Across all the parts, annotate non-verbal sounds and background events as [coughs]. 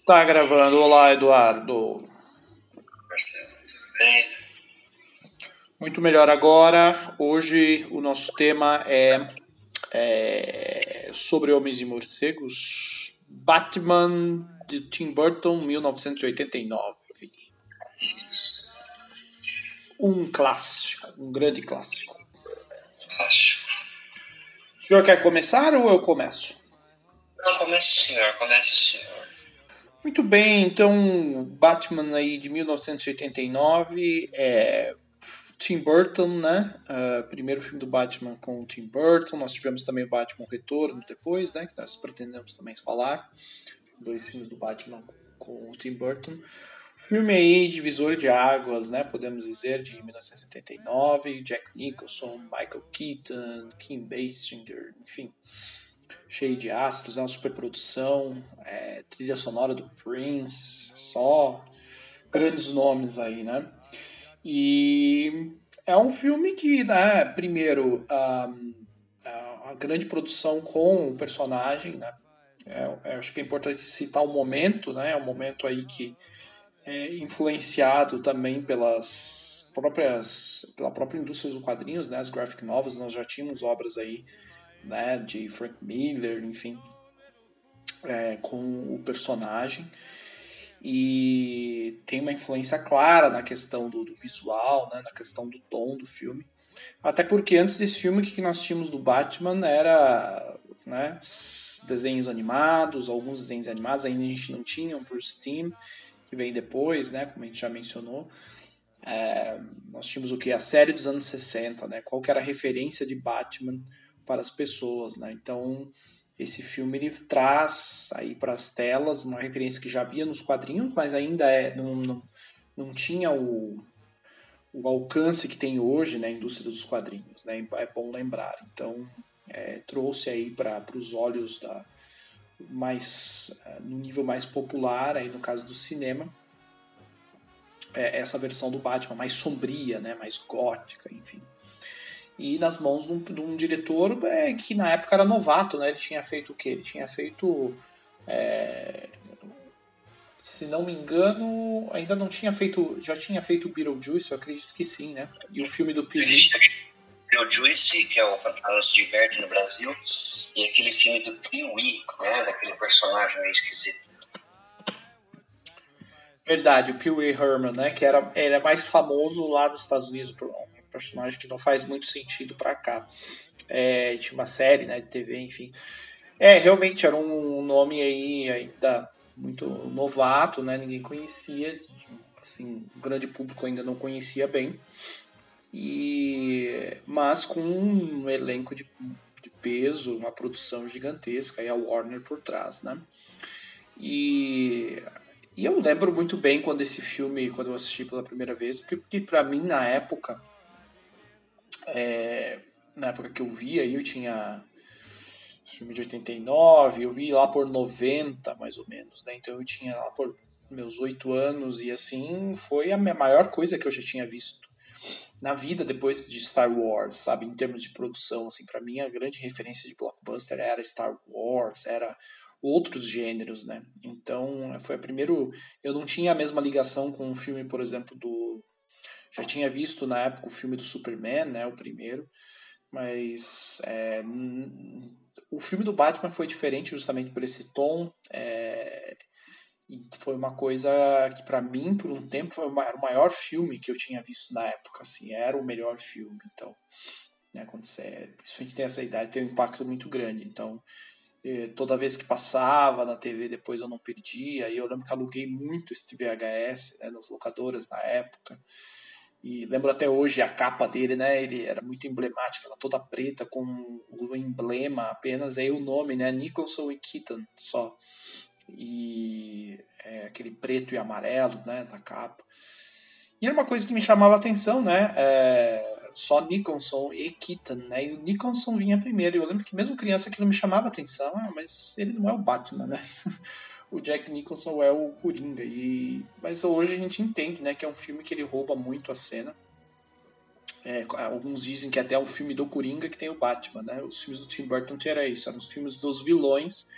Está gravando. Olá, Eduardo. Marcelo, tudo bem? Muito melhor agora. Hoje o nosso tema é, é sobre Homens e Morcegos. Batman de Tim Burton, 1989. Um clássico, um grande clássico. Acho. O senhor quer começar ou eu começo? Não, comece o senhor, comece o senhor. Muito bem, então Batman aí de 1989 é Tim Burton, né? Uh, primeiro filme do Batman com o Tim Burton. Nós tivemos também o Batman Retorno depois, né? Que nós pretendemos também falar. Dois filmes do Batman com o Tim Burton. Filme aí, divisor de águas, né? Podemos dizer, de 1979. Jack Nicholson, Michael Keaton, Kim Basinger, enfim cheio de astros, é uma superprodução, é, trilha sonora do Prince, só grandes nomes aí, né? E é um filme que, né, primeiro, a, a, a grande produção com o personagem, né? É, acho que é importante citar o momento, né? É um momento aí que é influenciado também pelas próprias pela própria indústria dos quadrinhos, né? As graphic novels, nós já tínhamos obras aí né, de Frank Miller, enfim, é, com o personagem. E tem uma influência clara na questão do, do, visual, né, na questão do tom do filme. Até porque antes desse filme, o que nós tínhamos do Batman era né, desenhos animados, alguns desenhos animados ainda a gente não tinha, por Steam, que vem depois, né, como a gente já mencionou. É, nós tínhamos o que? A série dos anos 60, né? Qual que era a referência de Batman para as pessoas, né? Então esse filme ele traz aí para as telas uma referência que já havia nos quadrinhos, mas ainda é, não, não, não tinha o, o alcance que tem hoje na né, indústria dos quadrinhos, né? É bom lembrar. Então é, trouxe aí para os olhos da mais é, no nível mais popular aí no caso do cinema é, essa versão do Batman mais sombria, né? Mais gótica, enfim e nas mãos de um, de um diretor é, que na época era novato, né? Ele tinha feito o quê? Ele tinha feito. É, se não me engano, ainda não tinha feito. Já tinha feito Beetlejuice, eu acredito que sim, né? E o filme do Pee Beetlejuice, que é o Fantasma se Diverte no Brasil, e aquele filme do Pee-wee, né? Daquele personagem meio esquisito. Verdade, o Pee Wee Herman, né? Que era, ele é mais famoso lá dos Estados Unidos, por personagem que não faz muito sentido para cá. É, tinha uma série né, de TV, enfim. É, realmente era um nome aí ainda muito novato, né? Ninguém conhecia, assim, o grande público ainda não conhecia bem. E mas com um elenco de, de peso, uma produção gigantesca e a Warner por trás, né? E e eu lembro muito bem quando esse filme, quando eu assisti pela primeira vez, porque, porque para mim na época é, na época que eu vi, aí eu tinha filme de 89, eu vi lá por 90, mais ou menos, né? Então eu tinha lá por meus oito anos e assim foi a maior coisa que eu já tinha visto na vida depois de Star Wars, sabe, em termos de produção, assim, para mim a grande referência de blockbuster era Star Wars, era outros gêneros, né? Então, foi a primeiro, eu não tinha a mesma ligação com um filme, por exemplo, do já tinha visto na época o filme do Superman, né, o primeiro, mas é, o filme do Batman foi diferente justamente por esse tom. É, e foi uma coisa que para mim por um tempo foi o maior filme que eu tinha visto na época assim era o melhor filme então né, quando você principalmente tem essa idade tem um impacto muito grande então eh, toda vez que passava na TV depois eu não perdia e eu lembro que aluguei muito esse VHS né, nas locadoras na época e lembro até hoje a capa dele, né? Ele era muito emblemático, ela toda preta com o emblema apenas, aí o nome, né? Nicholson e Keaton só. E é, aquele preto e amarelo, né? Da capa. E era uma coisa que me chamava a atenção, né? É, só Nicholson e Keaton, né? E o Nicholson vinha primeiro. Eu lembro que mesmo criança aquilo me chamava a atenção, ah, mas ele não é o Batman, né? [laughs] o Jack Nicholson é o Coringa. E... Mas hoje a gente entende né, que é um filme que ele rouba muito a cena. É, alguns dizem que até é um filme do Coringa que tem o Batman. Né? Os filmes do Tim Burton era isso, eram os filmes dos vilões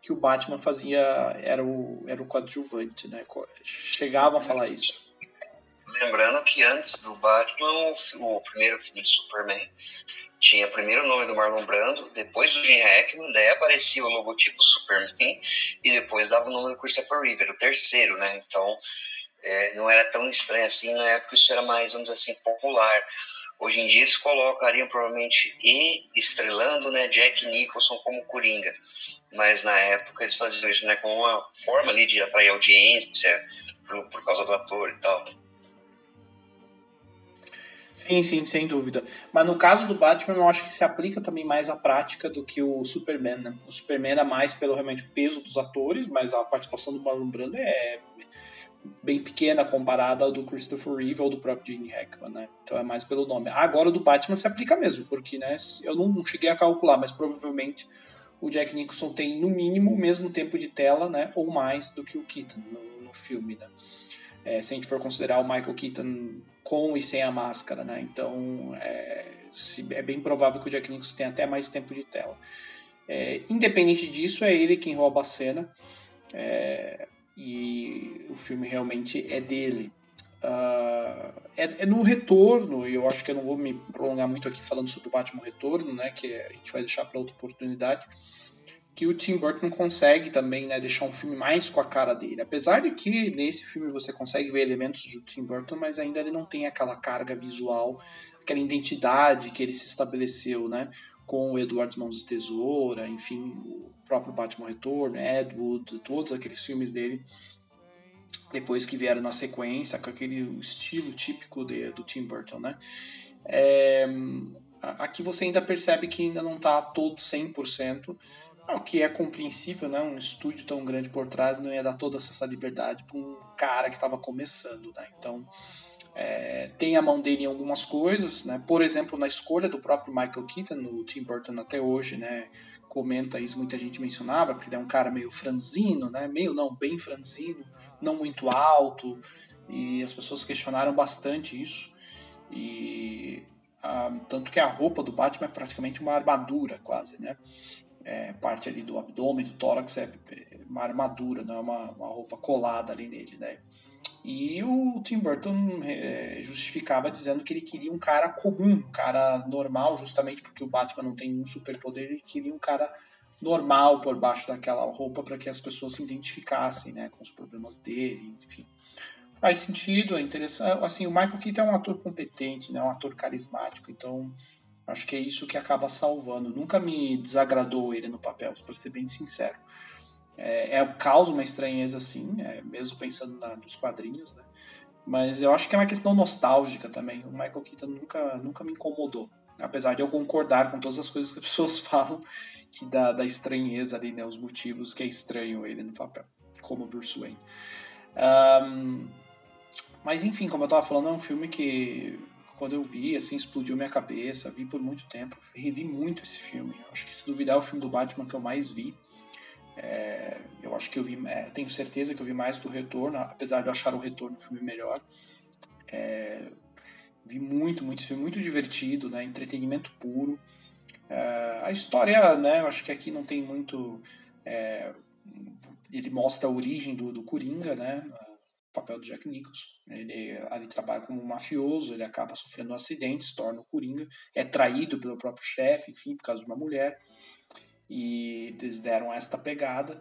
que o Batman fazia era o, era o coadjuvante, né? Chegava a falar isso. Lembrando que antes do Batman, o, o primeiro filme de Superman tinha primeiro o nome do Marlon Brando, depois do Jim Hackman, daí aparecia o logotipo Superman e depois dava o nome do Christopher Reeve, o terceiro, né? Então é, não era tão estranho assim, na época isso era mais, vamos dizer assim, popular. Hoje em dia eles colocariam provavelmente e estrelando né, Jack Nicholson como Coringa. Mas na época eles faziam isso né, como uma forma ali de atrair audiência por, por causa do ator e tal. Sim, sim, sem dúvida. Mas no caso do Batman, eu acho que se aplica também mais à prática do que o Superman, né? O Superman era mais pelo realmente peso dos atores, mas a participação do Marlon Brando é bem pequena comparada ao do Christopher Reeve ou do próprio Gene Hackman, né? Então é mais pelo nome. Agora o do Batman se aplica mesmo, porque né, eu não cheguei a calcular, mas provavelmente o Jack Nicholson tem no mínimo o mesmo tempo de tela, né, ou mais do que o Keaton no, no filme, né? É, se a gente for considerar o Michael Keaton com e sem a máscara, né? Então é, é bem provável que o Jack Nicholson tenha até mais tempo de tela. É, independente disso, é ele quem rouba a cena é, e o filme realmente é dele. Uh, é, é, no retorno, e eu acho que eu não vou me prolongar muito aqui falando sobre o Batman Retorno, né, que a gente vai deixar para outra oportunidade, que o Tim Burton consegue também né, deixar um filme mais com a cara dele. Apesar de que nesse filme você consegue ver elementos do Tim Burton, mas ainda ele não tem aquela carga visual, aquela identidade que ele se estabeleceu né, com o Edward Mãos de Tesoura, enfim, o próprio Batman Retorno, Ed Wood, todos aqueles filmes dele depois que vieram na sequência, com aquele estilo típico de, do Tim Burton, né? É, aqui você ainda percebe que ainda não está todo 100%, o que é compreensível, né? Um estúdio tão grande por trás não ia dar toda essa liberdade para um cara que estava começando, né? Então, é, tem a mão dele em algumas coisas, né? Por exemplo, na escolha do próprio Michael Keaton, no Tim Burton até hoje, né? Comenta isso, muita gente mencionava, porque ele é um cara meio franzino, né? Meio não, bem franzino, não muito alto, e as pessoas questionaram bastante isso. E ah, tanto que a roupa do Batman é praticamente uma armadura, quase, né? É, parte ali do abdômen, do tórax, é uma armadura, não é uma, uma roupa colada ali nele, né? E o Tim Burton é, justificava dizendo que ele queria um cara comum, um cara normal, justamente porque o Batman não tem um superpoder, ele queria um cara normal por baixo daquela roupa para que as pessoas se identificassem, né, com os problemas dele, enfim. Faz sentido, é interessante. Assim, o Michael Keaton é um ator competente, né, um ator carismático, então Acho que é isso que acaba salvando. Nunca me desagradou ele no papel, para ser bem sincero. É, é causa uma estranheza, sim, é, mesmo pensando na, nos quadrinhos, né? Mas eu acho que é uma questão nostálgica também. O Michael Keaton nunca, nunca me incomodou. Apesar de eu concordar com todas as coisas que as [laughs] pessoas falam, que dá, da estranheza ali, né? Os motivos que é estranho ele no papel, como Bruce Wayne. Um, mas enfim, como eu estava falando, é um filme que quando eu vi, assim, explodiu minha cabeça, vi por muito tempo, revi muito esse filme. Acho que se duvidar é o filme do Batman que eu mais vi. É, eu acho que eu vi, é, tenho certeza que eu vi mais do Retorno, apesar de eu achar o Retorno um filme melhor. É, vi muito, muito filme, muito divertido, né? Entretenimento puro. É, a história, né? Eu acho que aqui não tem muito. É, ele mostra a origem do, do Coringa, né? Papel do Jack Nicholson. Ele ali trabalha como um mafioso, ele acaba sofrendo um acidente, se torna o Coringa, é traído pelo próprio chefe, enfim, por causa de uma mulher. E eles deram esta pegada.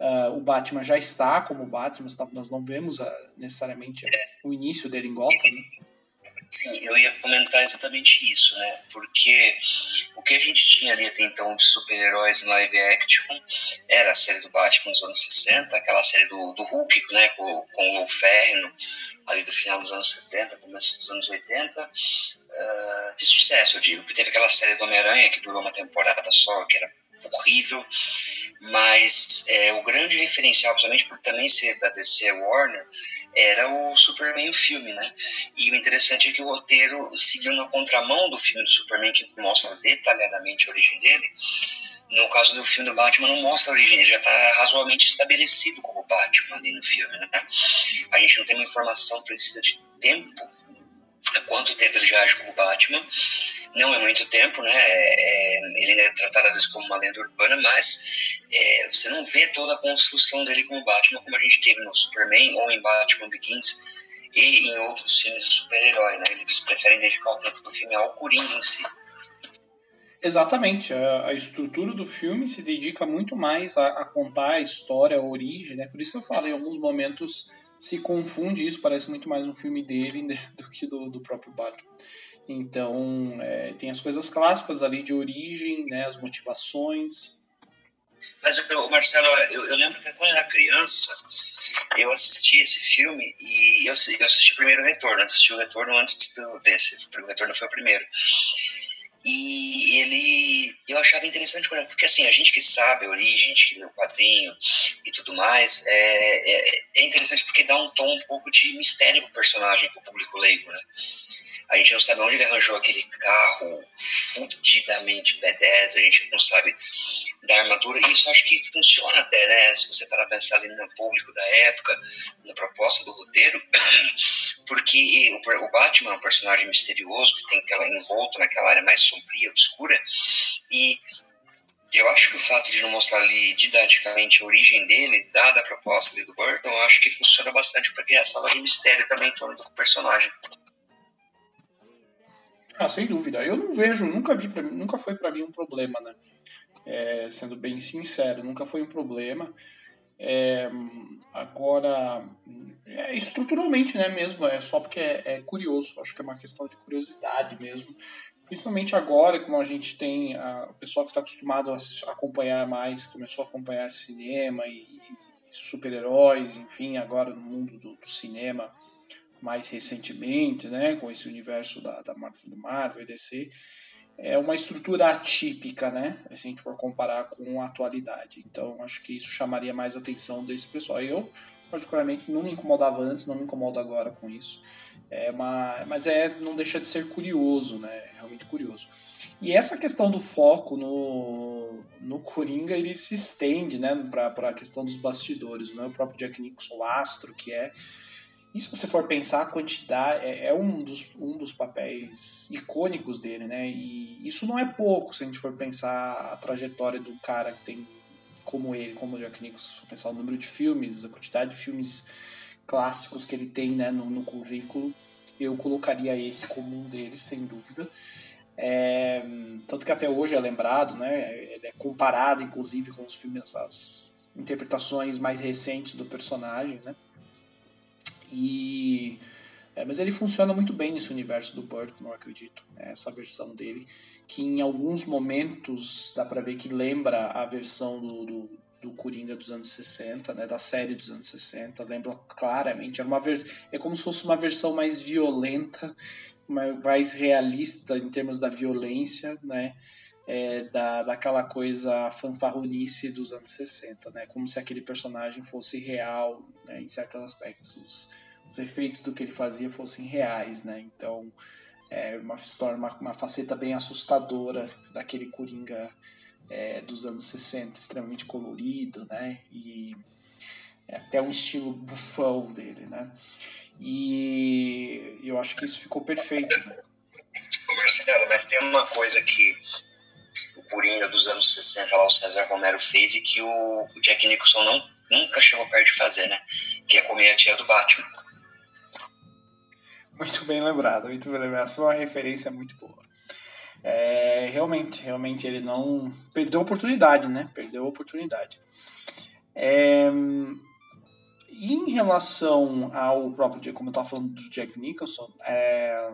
Uh, o Batman já está como Batman, nós não vemos uh, necessariamente o início dele em Gotham, né? Sim, eu ia comentar exatamente isso, né? Porque o que a gente tinha ali até então de super-heróis em live action era a série do Batman dos anos 60, aquela série do, do Hulk, né? Com, com o Ferno, ali do final dos anos 70, começo dos anos 80. Uh, ah, de sucesso, eu digo. Teve aquela série do Homem-Aranha que durou uma temporada só, que era horrível. Mas é, o grande referencial, principalmente por também ser da DC Warner, era o Superman o filme, né? E o interessante é que o roteiro seguiu na contramão do filme do Superman, que mostra detalhadamente a origem dele. No caso do filme do Batman, não mostra a origem, ele já está razoavelmente estabelecido como Batman ali no filme, né? A gente não tem uma informação precisa de tempo, quanto tempo ele já age como Batman, não é muito tempo, né? É, é, ele é tratado às vezes como uma lenda urbana, mas é, você não vê toda a construção dele como Batman, como a gente teve no Superman ou em Batman Begins e em outros filmes de super-herói, né? Eles preferem dedicar o tempo do filme ao Coringa em si. Exatamente, a, a, estrutura do filme se dedica muito mais a, a, contar a história, a origem, né? Por isso que eu falo, em alguns momentos se confunde isso, parece muito mais um filme dele né, [laughs] do que do, do próprio Batman. Então, é, tem as coisas clássicas ali de origem, né, as motivações. Mas, Marcelo, eu, eu lembro que quando eu era criança, eu assisti esse filme e eu, eu assisti o primeiro retorno, assisti o retorno antes do, desse, o retorno foi o primeiro. E ele, eu achava interessante, porque assim, a gente que sabe a origem, a gente que lê o quadrinho e tudo mais, é, é, é interessante porque dá um tom um pouco de mistério pro personagem, pro público leigo, né? A gente não sabe onde ele arranjou aquele carro fudidamente B10, a gente não sabe da armadura, e isso acho que funciona até, né? Se você parar pensar ali no público da época, na proposta do roteiro, [coughs] porque o, Batman é um personagem misterioso que tem aquela envolto naquela área mais sombria, obscura, e eu acho que o fato de não mostrar ali didaticamente a origem dele, dada a proposta do Burton, acho que funciona bastante para criar essa de mistério também em torno do personagem. Ah, sem dúvida. Eu não vejo, nunca vi mim, nunca foi para mim um problema, né? É, sendo bem sincero, nunca foi um problema. É, agora, é, estruturalmente, né, mesmo, é só porque é, é, curioso, acho que é uma questão de curiosidade mesmo. Principalmente agora, como a gente tem a, o pessoal que está acostumado a acompanhar mais, começou a acompanhar cinema e, e super-heróis, enfim, agora no mundo do, do cinema, mais recentemente, né, com esse universo da, da Marvel, Marvel e DC, é uma estrutura atípica, né, se a gente for comparar com a atualidade. Então, acho que isso chamaria mais atenção desse pessoal. Eu, particularmente, não me incomodava antes, não me incomodo agora com isso. É uma, mas é, não deixa de ser curioso, né, realmente curioso. E essa questão do foco no, no Coringa, ele se estende, né, para a questão dos bastidores, né, o próprio Jack Nicholson, o astro que é, e se você for pensar, a quantidade é, é, um, dos, um dos papéis icônicos dele, né? E isso não é pouco se a gente for pensar a trajetória do cara que tem como ele, como o Jack Nicholson, se for pensar o número de filmes, a quantidade de filmes clássicos que ele tem né, no, no currículo, eu colocaria esse como um deles, sem dúvida. É, tanto que até hoje é lembrado, né? Ele é comparado, inclusive, com os filmes, as interpretações mais recentes do personagem, né? E é, mas ele funciona muito bem nesse universo do Burton, eu acredito. Né? Essa versão dele, que em alguns momentos dá para ver que lembra a versão do, do, do, Coringa dos anos 60, né? da série dos anos 60. Lembra claramente. É, uma é como se fosse uma versão mais violenta, mais realista em termos da violência, né? É, da, daquela coisa fanfarronice dos anos 60, né? Como se aquele personagem fosse real né? em certos aspectos os efeitos do que ele fazia fossem reais, né? Então, é uma história, uma, uma faceta bem assustadora daquele Coringa é, dos anos 60, extremamente colorido, né? E é até um estilo bufão dele, né? E eu acho que isso ficou perfeito, né? Marcelo, mas tem uma coisa que Coringa dos anos 60 lá, o César Romero fez e que o Jack Nicholson não, nunca chegou perto de fazer, né? Que é comer a tia do Batman. Muito bem lembrado, muito bem lembrado. Essa foi uma referência muito boa. É, realmente, realmente ele não perdeu a oportunidade, né? Perdeu a oportunidade. É, em relação ao próprio, como eu estava falando do Jack Nicholson, é,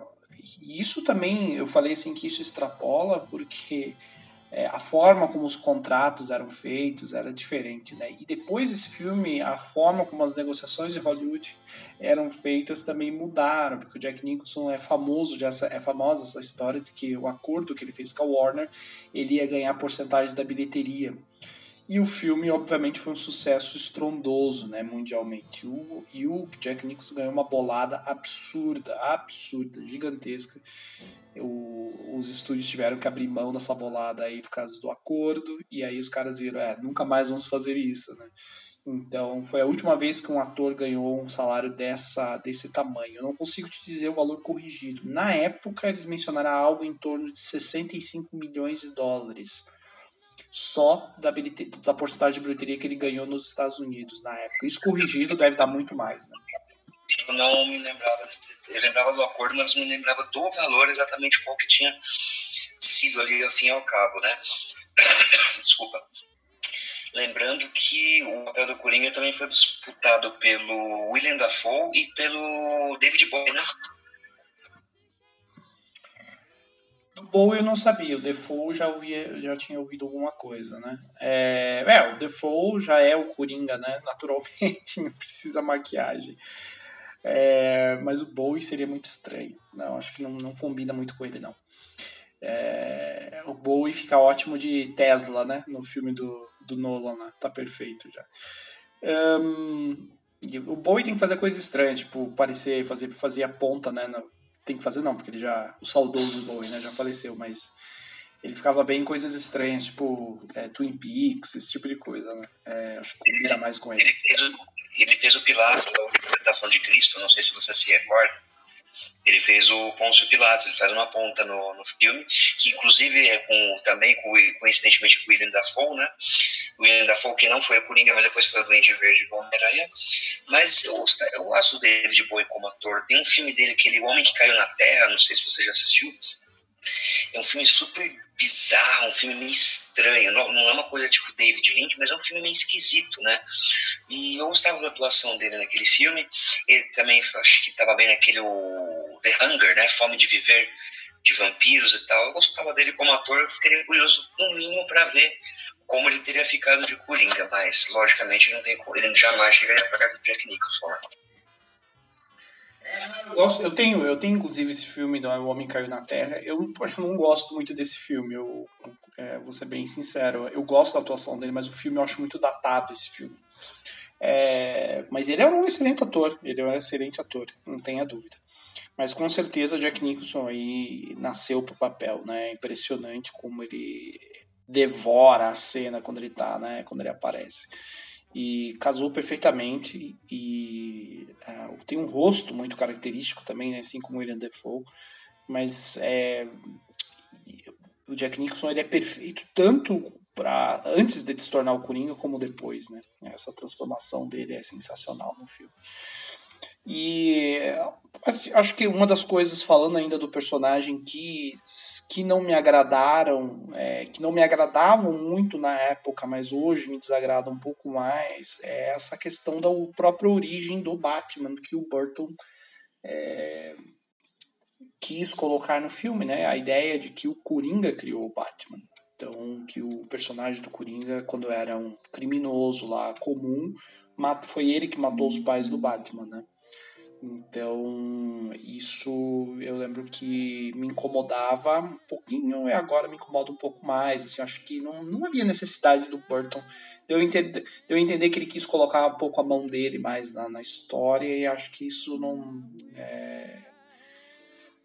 isso também eu falei assim que isso extrapola porque é, a forma como os contratos eram feitos era diferente, né? E depois desse filme, a forma como as negociações de Hollywood eram feitas também mudaram, porque o Jack Nicholson é famoso, já é famosa essa história de que o acordo que ele fez com a Warner, ele ia ganhar porcentagem da bilheteria. E o filme, obviamente, foi um sucesso estrondoso, né, mundialmente. O, e o Jack Nicholson ganhou uma bolada absurda, absurda, gigantesca. O, os estúdios tiveram que abrir mão dessa bolada aí por causa do acordo, e aí os caras viram, é, nunca mais vamos fazer isso, né? Então, foi a última vez que um ator ganhou um salário dessa, desse tamanho. Eu não consigo te dizer o valor corrigido. Na época, eles mencionaram algo em torno de 65 milhões de dólares. Só da, da porcentagem de bilheteria que ele ganhou nos Estados Unidos na época. Isso corrigido deve dar muito mais, né? Eu não me lembrava, eu lembrava do acordo, mas não me lembrava do valor exatamente qual que tinha sido ali ao fim e ao cabo, né? [coughs] Desculpa. Lembrando que o papel do Coringa também foi disputado pelo William Dafoe e pelo David Bowie, né? Do Bowie eu não sabia, o Defoe já, ouvia, já tinha ouvido alguma coisa, né? É, é, o Defoe já é o Coringa, né? Naturalmente, [laughs] não precisa maquiagem. É, mas o Bowie seria muito estranho. Não, acho que não, não combina muito com ele, não. É, o Bowie fica ótimo de Tesla, né? No filme do, do Nolan lá. Tá perfeito já. Um, o Bowie tem que fazer coisas estranhas, tipo, parecer, fazer, fazer a ponta, né? No, tem que fazer não, porque ele já. O saudoso Bowie, né? Já faleceu, mas ele ficava bem em coisas estranhas, tipo é, Twin Peaks, esse tipo de coisa, né? É, acho que combina mais com ele. Ele fez, ele fez o Pilato da representação de Cristo, não sei se você se recorda. Ele fez o Pôncio Pilatos, ele faz uma ponta no, no filme, que inclusive é com, também com, coincidentemente com o William Dafoe, né? O William Dafoe, que não foi a Coringa, mas depois foi o Duende Verde do Homem-Aranha. Mas eu, eu gosto do David Bowie como ator. Tem um filme dele, aquele Homem que Caiu na Terra, não sei se você já assistiu. É um filme super bizarro, um filme meio estranho. Não, não, é uma coisa tipo David Lynch, mas é um filme meio esquisito, né? E eu gostava da atuação dele naquele filme. Ele também acho que estava bem naquele o The Hunger, né? Fome de Viver, de vampiros e tal. Eu gostava dele como ator, eu ficaria curioso no mínimo para ver como ele teria ficado de Coringa, mas logicamente não tem, ele jamais chegaria casa do Jack Nicholson. Eu, gosto, eu tenho, eu tenho inclusive esse filme do O Homem Caiu na Terra. Eu, eu não gosto muito desse filme, eu é, vou ser bem sincero. Eu gosto da atuação dele, mas o filme eu acho muito datado esse filme. É, mas ele é um excelente ator, ele é um excelente ator, não tenha dúvida. Mas com certeza Jack Nicholson aí nasceu pro papel, né? É impressionante como ele devora a cena quando ele tá, né? Quando ele aparece e casou perfeitamente e uh, tem um rosto muito característico também, né, assim como o William Defoe, mas é, o Jack Nicholson ele é perfeito tanto para antes de se tornar o Coringa como depois, né? Essa transformação dele é sensacional no filme. E assim, acho que uma das coisas, falando ainda do personagem, que, que não me agradaram, é, que não me agradavam muito na época, mas hoje me desagrada um pouco mais, é essa questão da própria origem do Batman, que o Burton é, quis colocar no filme, né? A ideia de que o Coringa criou o Batman. Então, que o personagem do Coringa, quando era um criminoso lá comum, foi ele que matou os pais do Batman, né? Então, isso eu lembro que me incomodava um pouquinho e agora me incomoda um pouco mais. Assim, acho que não, não havia necessidade do Burton. Eu entender, eu entender que ele quis colocar um pouco a mão dele mais na, na história e acho que isso não, é,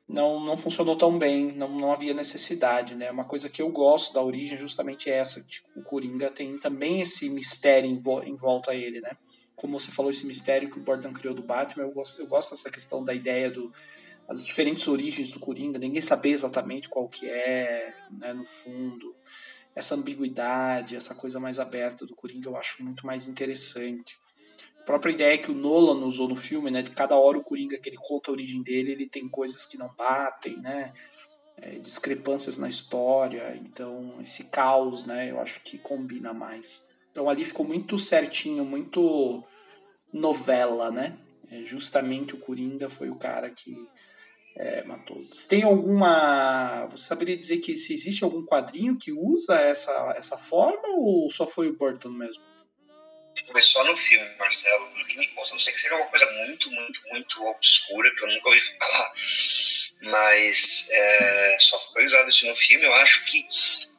não, não funcionou tão bem. Não, não havia necessidade. Né? Uma coisa que eu gosto da origem é justamente essa. Tipo, o Coringa tem também esse mistério em, vo, em volta a ele, né? Como você falou, esse mistério que o Burton criou do Batman, eu gosto, eu gosto dessa questão da ideia do as diferentes origens do Coringa, ninguém saber exatamente qual que é, né, no fundo. Essa ambiguidade, essa coisa mais aberta do Coringa eu acho muito mais interessante. A própria ideia que o Nolan usou no filme, né, de cada hora o Coringa que ele conta a origem dele, ele tem coisas que não batem, né, é, discrepâncias na história, então esse caos, né, eu acho que combina mais. Então ali ficou muito certinho, muito novela, né? É, justamente o Coringa foi o cara que é, matou. Tem alguma. Você saberia dizer que se existe algum quadrinho que usa essa, essa forma ou só foi o Burton mesmo? Foi só no filme, Marcelo, que me consta. Não sei que seja uma coisa muito, muito, muito obscura que eu nunca ouvi falar. Mas é, só foi usado isso no filme. Eu acho que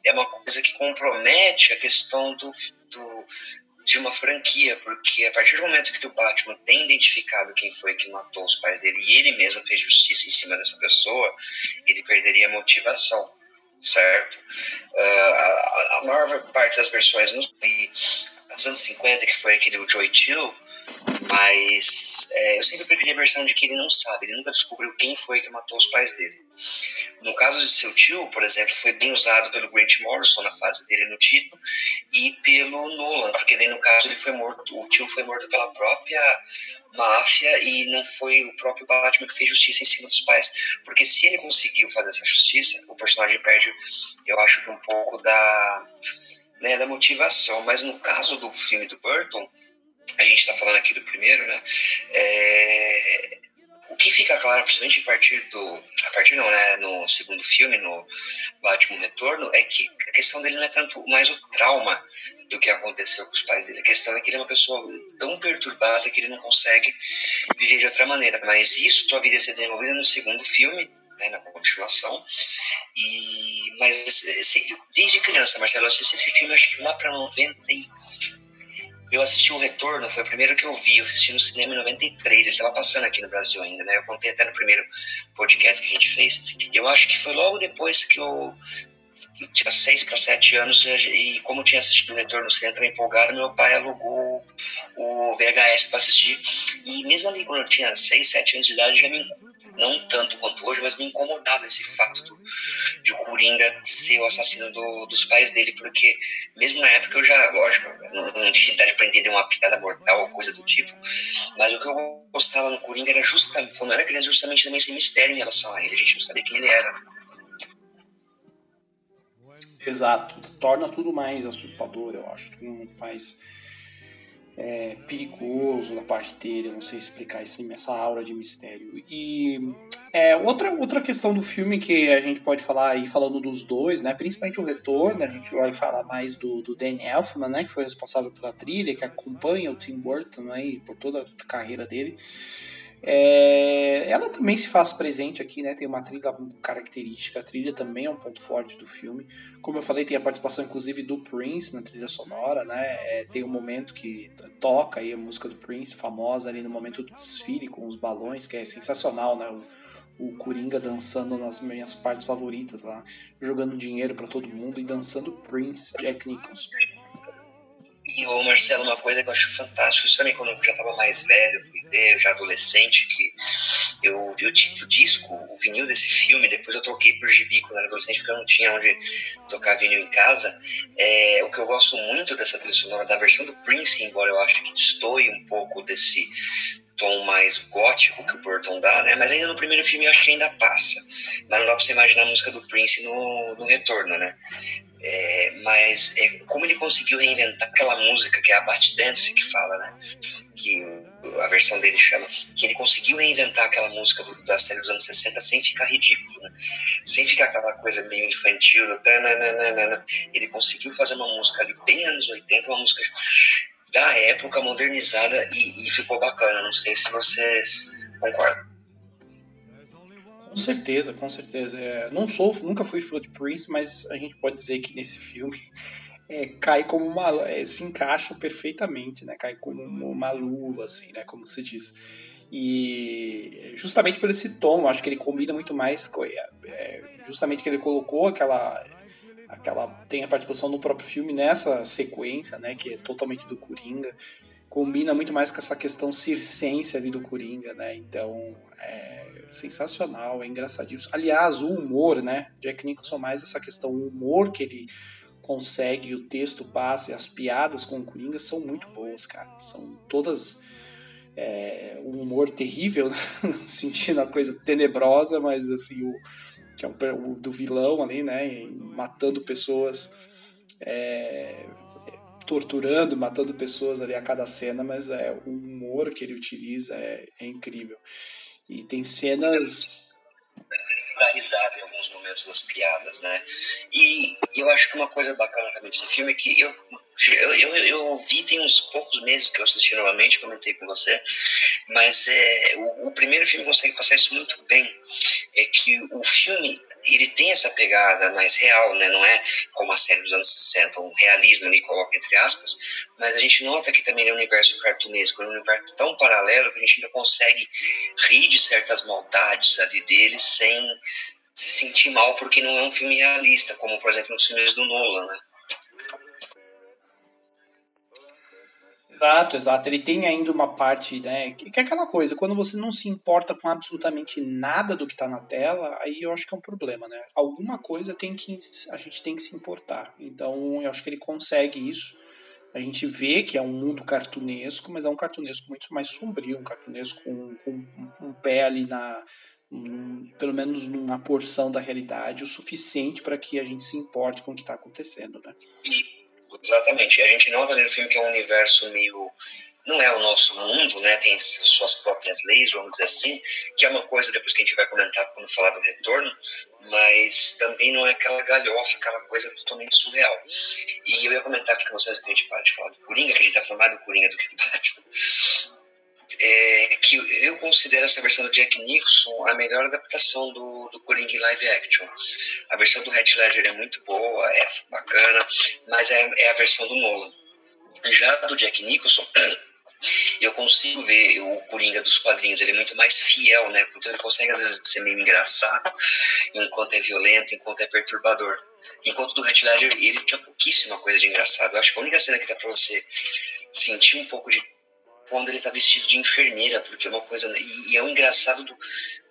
é uma coisa que compromete a questão do, do, de uma franquia, porque a partir do momento que o Batman tem identificado quem foi que matou os pais dele e ele mesmo fez justiça em cima dessa pessoa, ele perderia a motivação, certo? Uh, a, a, maior parte das versões, dos anos 50, que foi aquele o Joy Chill, mas é, eu sempre preferi a versão de que ele não sabe, ele nunca descobriu quem foi que matou os pais dele. No caso de seu tio, por exemplo, foi bem usado pelo Grant Morrison na fase dele no título e pelo Nolan, porque daí no caso ele foi morto, o tio foi morto pela própria máfia e não foi o próprio Batman que fez justiça em cima dos pais. Porque se ele conseguiu fazer essa justiça, o personagem perde, eu acho que um pouco da, né, da motivação. Mas no caso do filme do Burton, a gente está falando aqui do primeiro, né? É, o que fica claro, principalmente a partir do. A partir não, né? No segundo filme, no Batman Retorno, é que a questão dele não é tanto mais o trauma do que aconteceu com os pais dele. A questão é que ele é uma pessoa tão perturbada que ele não consegue viver de outra maneira. Mas isso só viria a ser desenvolvido no segundo filme, né, na continuação. E, mas desde criança, Marcelo, eu assisti esse filme acho que lá para 90 e eu assisti o Retorno, foi o primeiro que eu vi, eu assisti no cinema em 93, ele estava passando aqui no Brasil ainda, né? Eu contei até no primeiro podcast que a gente fez. Eu acho que foi logo depois que eu, eu tinha seis para sete anos e como eu tinha assistido o Retorno no cinema empolgado, meu pai alugou o VHS para assistir. E mesmo ali, quando eu tinha seis, sete anos de idade, já me não tanto quanto hoje, mas me incomodava esse fato do, de o Coringa ser o assassino do, dos pais dele, porque mesmo na época eu já, lógico, não, não tinha idade para entender uma piada mortal ou coisa do tipo, mas o que eu gostava no Coringa era justamente, quando eu era criança, justamente também esse mistério em relação a ele, a gente não sabia quem ele era. Exato, torna tudo mais assustador, eu acho, tudo mais é, perigoso da parte dele, eu não sei explicar assim, essa aura de mistério. E é, outra, outra questão do filme que a gente pode falar aí, falando dos dois, né, principalmente o retorno, a gente vai falar mais do, do Danny Elfman, né, que foi responsável pela trilha, que acompanha o Tim Burton né, por toda a carreira dele. É, ela também se faz presente aqui, né? Tem uma trilha característica, a trilha também é um ponto forte do filme. Como eu falei, tem a participação inclusive do Prince na trilha sonora, né? É, tem um momento que toca aí a música do Prince, famosa ali no momento do desfile com os balões, que é sensacional, né? O, o Coringa dançando nas minhas partes favoritas lá, jogando dinheiro para todo mundo e dançando Prince, Jack Nicholson. E o Marcelo, uma coisa que eu acho fantástico, também quando eu já estava mais velho, fui ver, já adolescente, que eu, eu tive o disco, o vinil desse filme, depois eu troquei por gibi quando era adolescente, porque eu não tinha onde tocar vinil em casa. É, o que eu gosto muito dessa trilha sonora, da versão do Prince, embora eu acho que destoie um pouco desse tom mais gótico que o Burton dá, né? Mas ainda no primeiro filme eu acho que ainda passa. Mas não dá pra você imaginar a música do Prince no, no retorno, né? É, mas é, como ele conseguiu reinventar aquela música que é a Bat Dance que fala, né? Que a versão dele chama, que ele conseguiu reinventar aquela música do, da série dos anos 60 sem ficar ridículo, né? sem ficar aquela coisa meio infantil, tananana. ele conseguiu fazer uma música ali bem anos 80, uma música da época modernizada e, e ficou bacana. Não sei se vocês concordam. Com certeza, com certeza. É, não sou, nunca fui fã de Prince, mas a gente pode dizer que nesse filme é, cai como uma, é, se encaixa perfeitamente, né? Cai como uma luva, assim, né? Como se diz. E justamente por esse tom, acho que ele combina muito mais com, é, é, justamente que ele colocou aquela aquela tem a participação no próprio filme nessa sequência, né? Que é totalmente do Coringa combina muito mais com essa questão circense ali do Coringa, né? Então, é, sensacional, é engraçadíssimo. Aliás, o humor, né? Jack Nicholson mais essa questão, o humor que ele consegue, o texto passa e as piadas com o Coringa são muito boas, cara. São todas é, um humor terrível, [laughs] né? sentindo a coisa tenebrosa, mas assim, o, que é o, o do vilão ali, né? Matando pessoas, é, torturando, matando pessoas ali a cada cena, mas é o humor que ele utiliza é, é incrível. E tem cenas. Dá risada em alguns momentos das piadas, né? E, e eu acho que uma coisa bacana também desse filme é que eu, eu, eu, eu vi tem uns poucos meses que eu assisti novamente, comentei com você, mas é, o, o primeiro filme consegue passar isso muito bem. É que o filme ele tem essa pegada mais real, né? Não é como a série dos anos 60, um realismo ali, coloca entre aspas, mas a gente nota que também é um universo cartunesco, é um universo tão paralelo que a gente ainda consegue rir de certas maldades ali dele sem se sentir mal porque não é um filme realista, como por exemplo nos filmes do Nolan, né? Exato, exato. Ele tem ainda uma parte, né? Que é aquela coisa, quando você não se importa com absolutamente nada do que está na tela, aí eu acho que é um problema, né? Alguma coisa tem que a gente tem que se importar. Então eu acho que ele consegue isso. A gente vê que é um mundo cartunesco, mas é um cartunesco muito mais sombrio, um cartunesco com, com um pé ali na. Pelo menos numa porção da realidade, o suficiente para que a gente se importe com o que está acontecendo, né? Exatamente. A gente nota no filme que é um universo meio. Não é o nosso mundo, né? Tem suas próprias leis, vamos dizer assim, que é uma coisa depois que a gente vai comentar quando falar do retorno, mas também não é aquela galhofa, aquela coisa totalmente surreal. E eu ia comentar aqui com vocês que a gente para de falar do Coringa, que a gente tá falando mais do Coringa do que do Batman é, que eu considero essa versão do Jack Nicholson a melhor adaptação do, do Coringa em live action. A versão do Heath Ledger é muito boa, é bacana, mas é, é a versão do Nolan. Já do Jack Nicholson, [clears throat] eu consigo ver o Coringa dos quadrinhos, ele é muito mais fiel, né? Então ele consegue às vezes ser meio engraçado, enquanto é violento, enquanto é perturbador. Enquanto do Heath Ledger, ele tinha pouquíssima coisa de engraçado. Eu acho que a única cena que dá pra você sentir um pouco de quando ele está vestido de enfermeira, porque é uma coisa. E, e é um engraçado do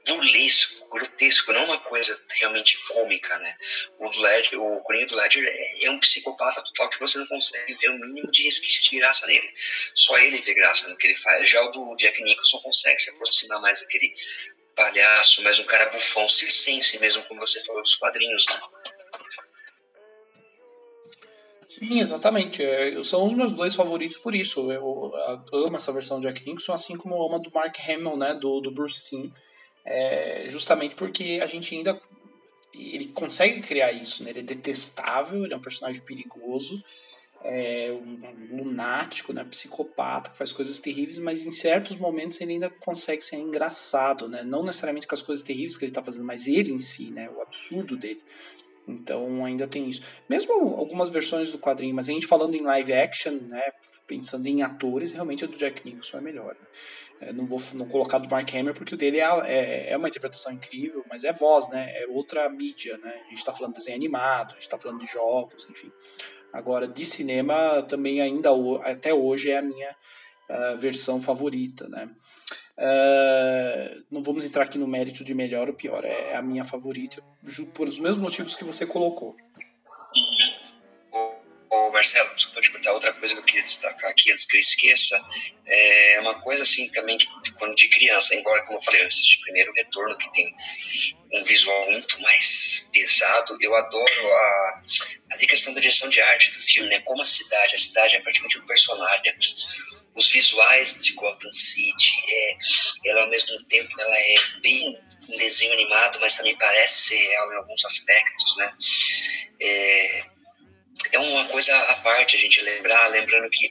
burlesco, grotesco, não uma coisa realmente cômica, né? O, Ledger, o Coringa do Ledger é, é, um psicopata total que você não consegue ver o mínimo de resquício de graça nele. Só ele vê graça no que ele faz. Já o do Jack Nicholson consegue se aproximar mais daquele palhaço, mais um cara bufão, circense mesmo, como você falou dos quadrinhos, né? Sim, exatamente. É, são os meus dois favoritos por isso. Eu, eu amo essa versão de Jack Nicholson, assim como eu amo a do Mark Hamill, né, do, do Bruce Timm. É, justamente porque a gente ainda ele consegue criar isso, né? Ele é detestável, ele é um personagem perigoso, é um, lunático, né? Psicopata, que faz coisas terríveis, mas em certos momentos ele ainda consegue ser engraçado, né? Não necessariamente com as coisas terríveis que ele está fazendo, mas ele em si, né? O absurdo dele. Então ainda tem isso. Mesmo algumas versões do quadrinho, mas a gente falando em live action, né, pensando em atores, realmente a do Jack Nicholson é melhor. Né? É, não vou não colocar do Mark Hamill porque o dele é, é, é, uma interpretação incrível, mas é voz, né? É outra mídia, né? A gente está falando de desenho animado, a gente está falando de jogos, enfim. Agora, de cinema, também ainda até hoje é a minha uh, versão favorita, né? Uh, não vamos entrar aqui no mérito de melhor ou pior, é a minha favorita, por os mesmos motivos que você colocou. Ô, Marcelo, desculpa te contar outra coisa que eu queria destacar aqui antes que eu esqueça. É uma coisa assim também que quando de criança, embora como eu falei antes, de primeiro retorno que tem um visual muito mais pesado, eu adoro a, a questão da direção de arte do filme, né? Como a cidade, a cidade é praticamente um personagem, os visuais de Gotham City, é, ela ao mesmo tempo ela é bem um desenho animado, mas também parece ser real em alguns aspectos, né? É, é uma coisa à parte a gente lembrar, lembrando que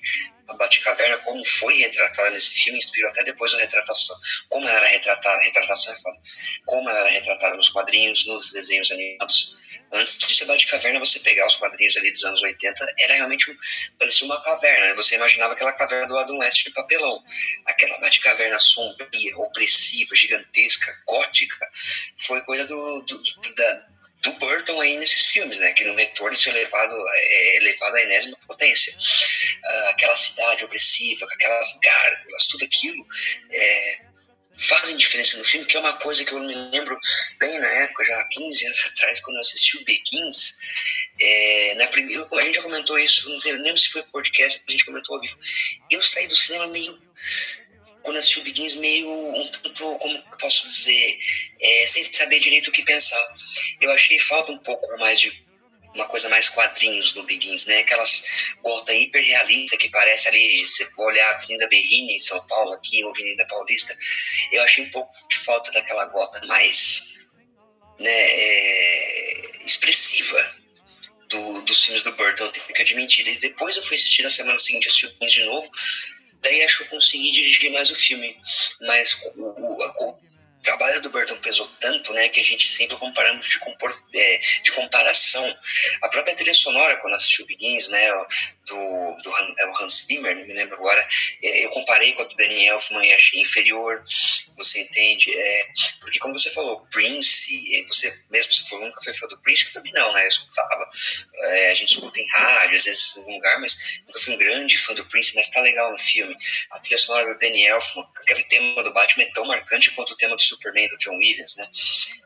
a Batcaverna, como foi retratada nesse filme, inspirou até depois a retratação. Como ela era retratada, retratação é foda. Como ela era retratada nos quadrinhos, nos desenhos animados. Antes de ser Batcaverna, você pegar os quadrinhos ali dos anos 80, era realmente um, parecia uma caverna. Né? Você imaginava aquela caverna do lado oeste de papelão. Aquela Batcaverna sombria, opressiva, gigantesca, gótica, foi coisa do, do da, do Burton aí nesses filmes, né? Que no retorno isso é levado, é levado à enésima potência. Uh, aquela cidade opressiva, aquelas gárgulas, tudo aquilo é, fazem diferença no filme, que é uma coisa que eu me lembro bem na época, já há 15 anos atrás, quando eu assisti o Begins. É, na primeira, a gente já comentou isso, não sei, lembro se foi podcast, a gente comentou ao vivo. Eu saí do cinema meio quando assisti o Begins, meio um tanto, como posso dizer, é, sem saber direito o que pensar. Eu achei falta um pouco mais de uma coisa mais quadrinhos no Begins, né? Aquelas Gotham hiper realista que parece ali, você for olhar a Avenida Berrini em São Paulo, aqui, ou Avenida Paulista, eu achei um pouco de falta daquela Gotham mais né, é, expressiva do, dos filmes do Burton, tenho que admitir. E depois eu fui assistir na semana seguinte, assisti o Begins de novo, Daí acho que eu consegui dirigir mais o filme. Mas o, o, o trabalho do Burton pesou tanto, né, que a gente sempre comparamos de, compor, é, de comparação. A própria trilha sonora, quando assisti o Begins, né, do, do é Hans Zimmer, não me lembro agora, é, eu comparei com a do Danny Elfman e achei inferior. você entende? É, porque como você falou, Prince, você mesmo você falou, nunca foi fã do Prince, eu também não, né? Eu escutava. A gente escuta em rádio, às vezes em algum lugar, mas nunca fui um grande fã do Prince, mas tá legal no filme. A trilha sonora do Danny Elfman, aquele tema do Batman é tão marcante quanto o tema do Superman do John Williams, né?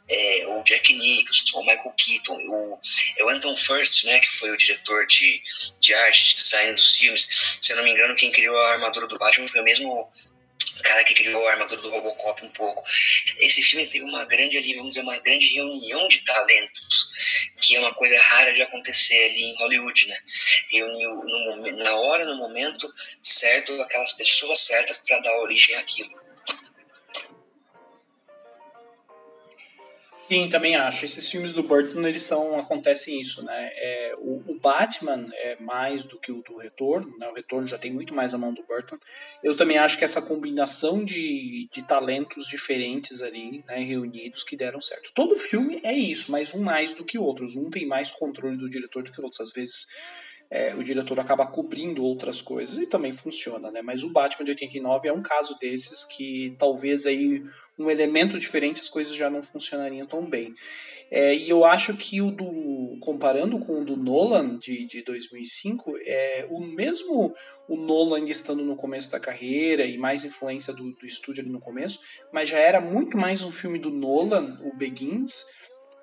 É, o Jack Nicholson, o Michael Keaton, o, é o Anton First, né, que foi o diretor de, de arte, de design dos filmes. Se eu não me engano, quem criou a armadura do Batman foi o mesmo cara que criou a armadura do Robocop um pouco. Esse filme teve uma grande ali, vamos dizer, uma grande reunião de talentos, que é uma coisa rara de acontecer ali em Hollywood, né? Reuniu no, na hora, no momento certo, aquelas pessoas certas para dar origem àquilo. Sim, também acho. Esses filmes do Burton, eles são, acontecem isso, né? É, o, o, Batman é mais do que o do Retorno, né? O Retorno já tem muito mais a mão do Burton. Eu também acho que essa combinação de, de talentos diferentes ali, né, reunidos, que deram certo. Todo filme é isso, mas um mais do que outros. Um tem mais controle do diretor do que outros. Às vezes é, o diretor acaba cobrindo outras coisas e também funciona, né? Mas o Batman de 89 é um caso desses que talvez aí um elemento diferente as coisas já não funcionariam tão bem. É, e eu acho que o do comparando com o do Nolan de, de 2005, é o mesmo o Nolan estando no começo da carreira e mais influência do, do estúdio ali no começo, mas já era muito mais um filme do Nolan, o Begins,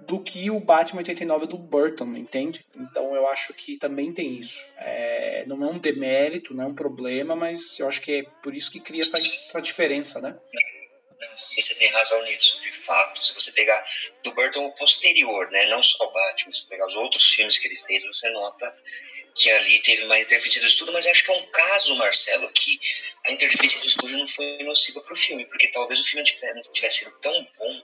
do que o Batman 89 do Burton, entende? Então eu acho que também tem isso. É, não é um demérito, não é um problema, mas eu acho que é por isso que cria essa, essa diferença, né? você tem razão nisso, de fato. Se você pegar do Burton o posterior, né, não só o Batman, se você pegar os outros filmes que ele fez, você nota que ali teve mais interferência do estúdio, mas acho que é um caso, Marcelo, que a interferência do estúdio não foi nociva para o filme, porque talvez o filme não tivesse sido tão bom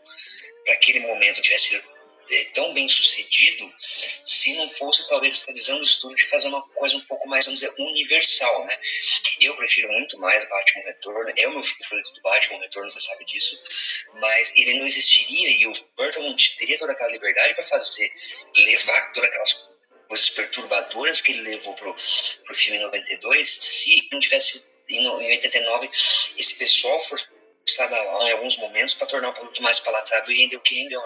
para aquele momento, tivesse sido é, tão bem sucedido se não fosse talvez essa visão do estúdio de fazer uma coisa um pouco mais, vamos dizer, universal, né? Eu prefiro muito mais Batman Retorno, é o meu favorito do Batman Retorno, você sabe disso, mas ele não existiria e o Burton teria toda aquela liberdade para fazer, levar todas aquelas coisas perturbadoras que ele levou pro, pro filme 92 se não tivesse em 89 esse pessoal forçado em alguns momentos para tornar o produto mais palatável e render o que rendeu.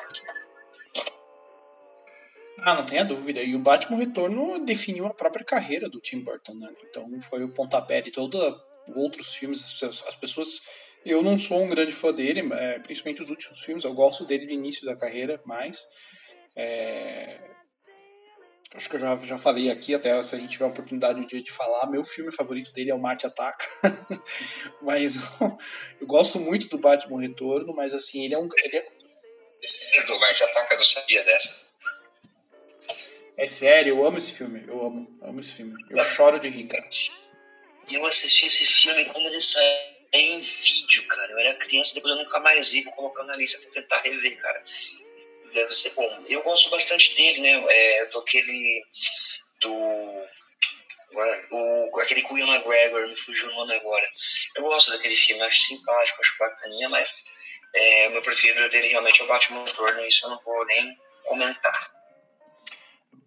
Ah, não tenha dúvida. E o Batman Retorno definiu a própria carreira do Tim Burton, né? Então foi o pontapé de todos os outros filmes. As pessoas. Eu não sou um grande fã dele, é, principalmente os últimos filmes. Eu gosto dele no início da carreira, mas. É... Acho que eu já, já falei aqui, até se a gente tiver a oportunidade um dia de falar. Meu filme favorito dele é o Marte Ataca. [laughs] mas eu, gosto muito do Batman Retorno, mas assim, ele é um. Ele é... Esse do Marte Ataca, eu não sabia dessa. É sério, eu amo esse filme. Eu amo, amo esse filme. Eu choro de rir, cara. Eu assisti esse filme quando ele saiu em vídeo, cara. Eu era criança, depois eu nunca mais vi, vou colocar na lista pra tentar rever, cara. Deve ser bom. Eu gosto bastante dele, né? É, do aquele. Do. O, aquele com McGregor, me fugiu o nome agora. Eu gosto daquele filme, acho simpático, acho bacaninha, mas é, o meu preferido dele realmente é o Batman Retorno, isso eu não vou nem comentar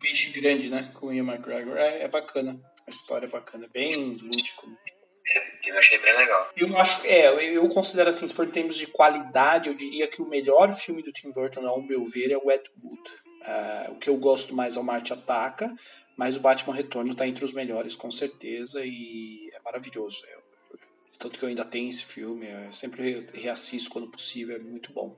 peixe grande, né? Com o Ian McGregor. É, é bacana. A história é bacana. Bem lúdico. Eu achei bem legal. Eu acho é, eu considero assim, se for em termos de qualidade, eu diria que o melhor filme do Tim Burton, ao meu ver, é o Ed Wood. Uh, o que eu gosto mais é o Marte Ataca, mas o Batman Retorno está entre os melhores, com certeza, e é maravilhoso. Eu, tanto que eu ainda tenho esse filme, eu sempre reassisto quando possível, é muito bom.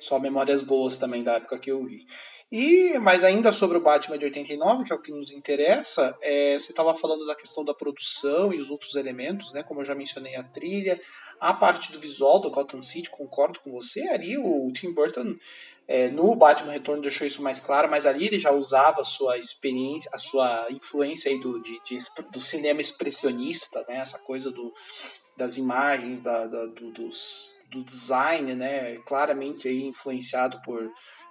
Só memórias boas também da época que eu vi. E, mas ainda sobre o Batman de 89, que é o que nos interessa, é, você estava falando da questão da produção e os outros elementos, né? Como eu já mencionei a trilha, a parte do visual do Gotham City, concordo com você. Ali o Tim Burton é, no Batman Retorno deixou isso mais claro, mas ali ele já usava a sua experiência, a sua influência aí do, de, de, do cinema expressionista, né? Essa coisa do, das imagens, da, da do, dos, do design, né? Claramente aí influenciado por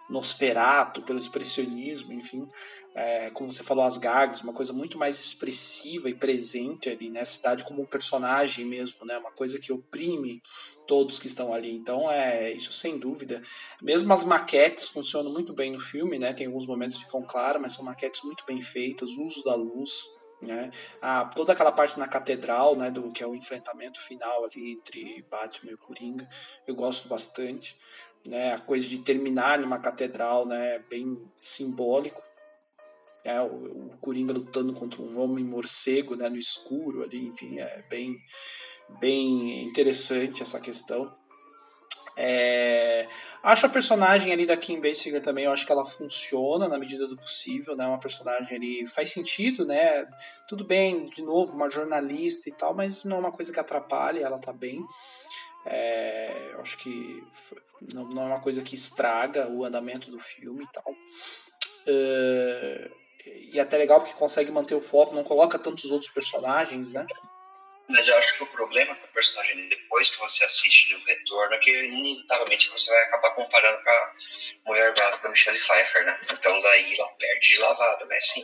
Nosferato, pelo expressionismo, enfim, é, como você falou, as gags, uma coisa muito mais expressiva e presente ali, né? A cidade como um personagem mesmo, né? Uma coisa que oprime todos que estão ali. Então, é isso sem dúvida. Mesmo as maquetes funcionam muito bem no filme, né? Tem alguns momentos que ficam claros, mas são maquetes muito bem feitas, o uso da luz, Né? Ah, toda aquela parte na catedral, né, do que é o enfrentamento final ali entre Batman e Coringa, eu gosto bastante. Né? A coisa de terminar numa catedral, né, bem simbólico. É, o, o Coringa lutando contra um homem morcego, né, no escuro ali, enfim, é bem bem interessante essa questão. É, acho a personagem ali da Kim Basinger também, eu acho que ela funciona na medida do possível, né? Uma personagem ali faz sentido, né? Tudo bem, de novo, uma jornalista e tal, mas não é uma coisa que atrapalhe, ela tá bem. É, eu acho que não, não, é uma coisa que estraga o andamento do filme e tal. É, e até legal porque consegue manter o foco, não coloca tantos outros personagens, né? Mas eu acho que o problema com o personagem, depois que você assiste o retorno, é que inevitavelmente você vai acabar comparando com a mulher brava da Michelle Pfeiffer, né? Então daí ela perde de lavada. Mas assim,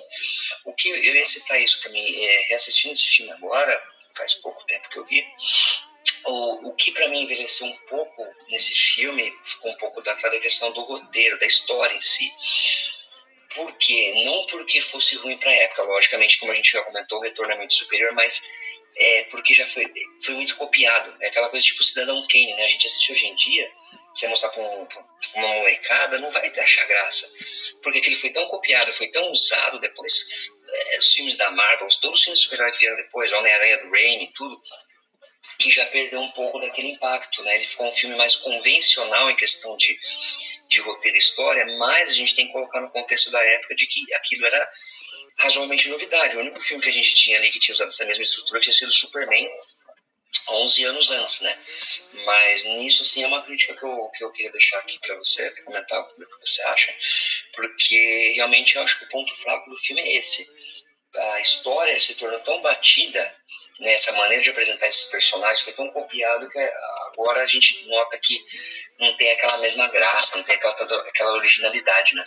o que eu ia citar isso pra mim, é, reassistindo esse filme agora, faz pouco tempo que eu vi, o, o que para mim envelheceu um pouco nesse filme ficou um pouco daquela questão do roteiro, da história em si. Por quê? Não porque fosse ruim para a época, logicamente, como a gente já comentou, o retorno é muito superior, mas é porque já foi, foi muito copiado. É aquela coisa tipo Cidadão Kane, né? A gente assiste hoje em dia, você mostrar pra, um, pra uma molecada, não vai achar graça. Porque aquele foi tão copiado, foi tão usado depois. É, os filmes da Marvel, todos os filmes super que vieram depois, Homem-Aranha do Raimi e tudo, que já perdeu um pouco daquele impacto, né? Ele ficou um filme mais convencional em questão de, de roteiro e história, mas a gente tem que colocar no contexto da época de que aquilo era razoavelmente novidade. O único filme que a gente tinha ali que tinha usado essa mesma estrutura tinha sido Superman 11 anos antes, né? Mas nisso, sim, é uma crítica que eu, que eu queria deixar aqui para você comentar o que você acha, porque realmente eu acho que o ponto fraco do filme é esse. A história se tornou tão batida, né, maneira de apresentar esses personagens foi tão copiado que agora a gente nota que não tem aquela mesma graça, não tem aquela, aquela originalidade, né?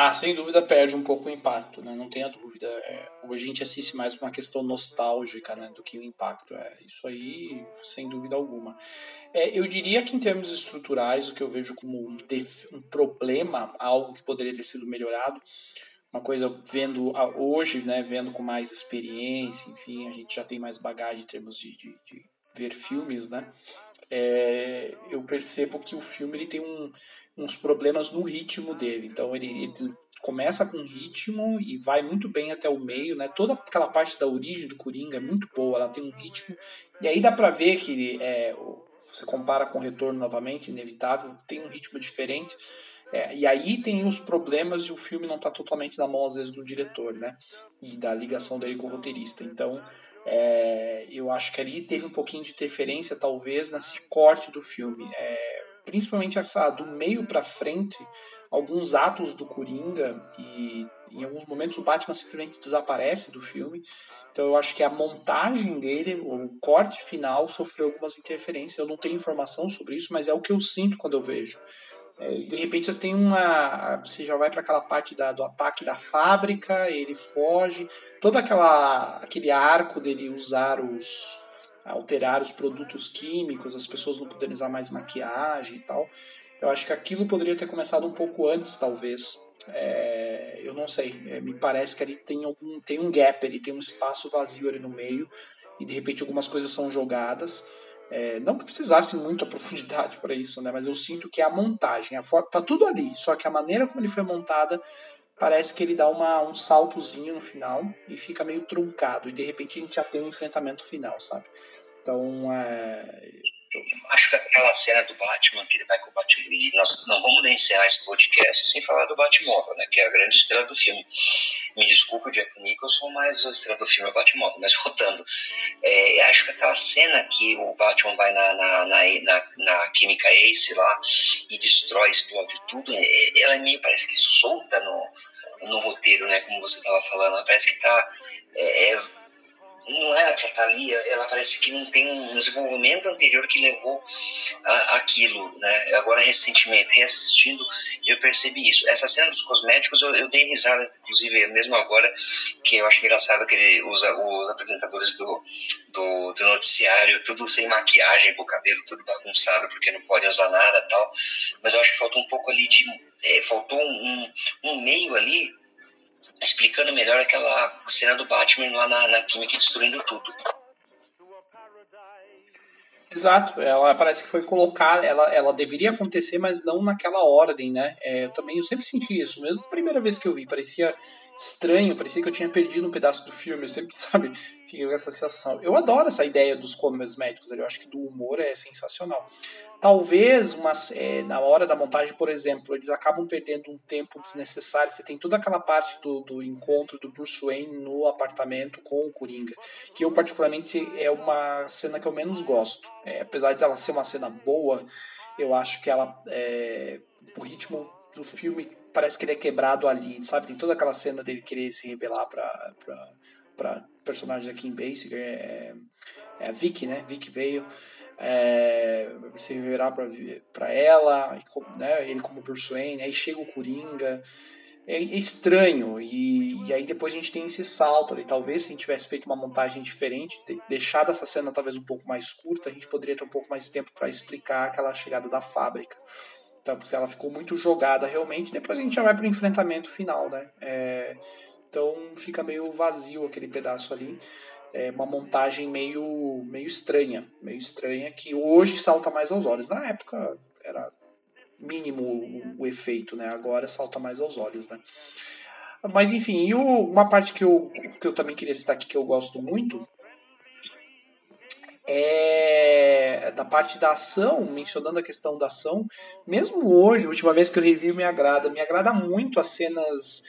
Ah, sem dúvida perde um pouco o impacto, né? Não tenha dúvida. É, a gente assiste mais uma questão nostálgica, né? Do que o impacto. É, isso aí, sem dúvida alguma. É, eu diria que em termos estruturais, o que eu vejo como um, um problema, algo que poderia ter sido melhorado, uma coisa vendo hoje, né? Vendo com mais experiência, enfim, a gente já tem mais bagagem em termos de, de, de ver filmes, né? É, eu percebo que o filme ele tem um uns problemas no ritmo dele. Então ele, ele, começa com ritmo e vai muito bem até o meio, né? Toda aquela parte da origem do Coringa é muito boa, ela tem um ritmo. E aí dá pra ver que é, você compara com o Retorno novamente, inevitável, tem um ritmo diferente. É, e aí tem os problemas e o filme não está totalmente na mão, às vezes, do diretor, né? E da ligação dele com o roteirista. Então, é, eu acho que ali teve um pouquinho de interferência, talvez, nesse corte do filme. É, principalmente essa do meio para frente, alguns atos do Coringa e em alguns momentos o Batman simplesmente desaparece do filme. Então eu acho que a montagem dele, o corte final, sofreu algumas interferências. Eu não tenho informação sobre isso, mas é o que eu sinto quando eu vejo. É, de repente você tem uma. Você já vai para aquela parte da, do ataque da fábrica, ele foge, todo aquela, aquele arco dele usar os, alterar os produtos químicos, as pessoas não poderem usar mais maquiagem e tal. Eu acho que aquilo poderia ter começado um pouco antes, talvez. É, eu não sei, é, me parece que ali tem, algum, tem um gap, ele tem um espaço vazio ali no meio e de repente algumas coisas são jogadas. É, não que precisasse muita [laughs] profundidade para isso, né? Mas eu sinto que a montagem, a foto tá tudo ali, só que a maneira como ele foi montada parece que ele dá uma, um saltozinho no final e fica meio truncado e de repente a gente já tem um enfrentamento final, sabe? Então, é... Eu acho que aquela cena do Batman, que ele vai com o Batman, e nós não vamos encerrar esse podcast sem falar do Batmóvel, né, que é a grande estrela do filme. Me desculpe, Jack Nicholson, mas a estrela do filme é o Batmóvel. Mas [laughs] voltando, é, acho que aquela cena que o Batman vai na, na, na, na, na Química Ace lá e destrói, explode tudo, é, ela é meio, parece que solta no, no roteiro, né, como você estava falando. Parece que está é, é não era para estar ali, ela parece que não tem um desenvolvimento anterior que levou aquilo, né? Agora, recentemente, reassistindo, eu percebi isso. Essa cena dos cosméticos, eu, eu dei risada, inclusive, mesmo agora, que eu acho engraçado que ele usa os apresentadores do, do, do noticiário, tudo sem maquiagem, com o cabelo tudo bagunçado, porque não podem usar nada tal. Mas eu acho que faltou um pouco ali de. É, faltou um, um meio ali explicando melhor aquela cena do Batman lá na, na química destruindo tudo. Exato, ela parece que foi colocada, ela, ela deveria acontecer, mas não naquela ordem, né? É, eu também eu sempre senti isso, mesmo a primeira vez que eu vi, parecia estranho, parecia que eu tinha perdido um pedaço do filme, eu sempre, [laughs] sabe, fiquei com essa sensação. Eu adoro essa ideia dos médicos, eu acho que do humor é sensacional. Talvez uma, é, na hora da montagem, por exemplo, eles acabam perdendo um tempo desnecessário. Você tem toda aquela parte do, do encontro do Bruce Wayne no apartamento com o Coringa, que eu particularmente é uma cena que eu menos gosto. É, apesar de ela ser uma cena boa, eu acho que ela é, o ritmo do filme parece que ele é quebrado ali, sabe? Tem toda aquela cena dele querer se revelar para para personagem da Kim Basinger, é, é a Vicky, né? Vicky veio é, se virar para ela, né, ele como Bruce Wayne, aí chega o Coringa. É estranho, e, e aí depois a gente tem esse salto ali. Talvez se a gente tivesse feito uma montagem diferente, deixado essa cena talvez um pouco mais curta, a gente poderia ter um pouco mais de tempo para explicar aquela chegada da fábrica. Então, porque ela ficou muito jogada realmente. Depois a gente já vai para o enfrentamento final, né? É, então fica meio vazio aquele pedaço ali é uma montagem meio, meio estranha, meio estranha, que hoje salta mais aos olhos. Na época era mínimo o, o efeito, né? Agora salta mais aos olhos, né? Mas enfim, o, uma parte que eu, que eu também queria citar aqui que eu gosto muito é da parte da ação, mencionando a questão da ação. Mesmo hoje, a última vez que eu revi, me agrada. Me agrada muito as cenas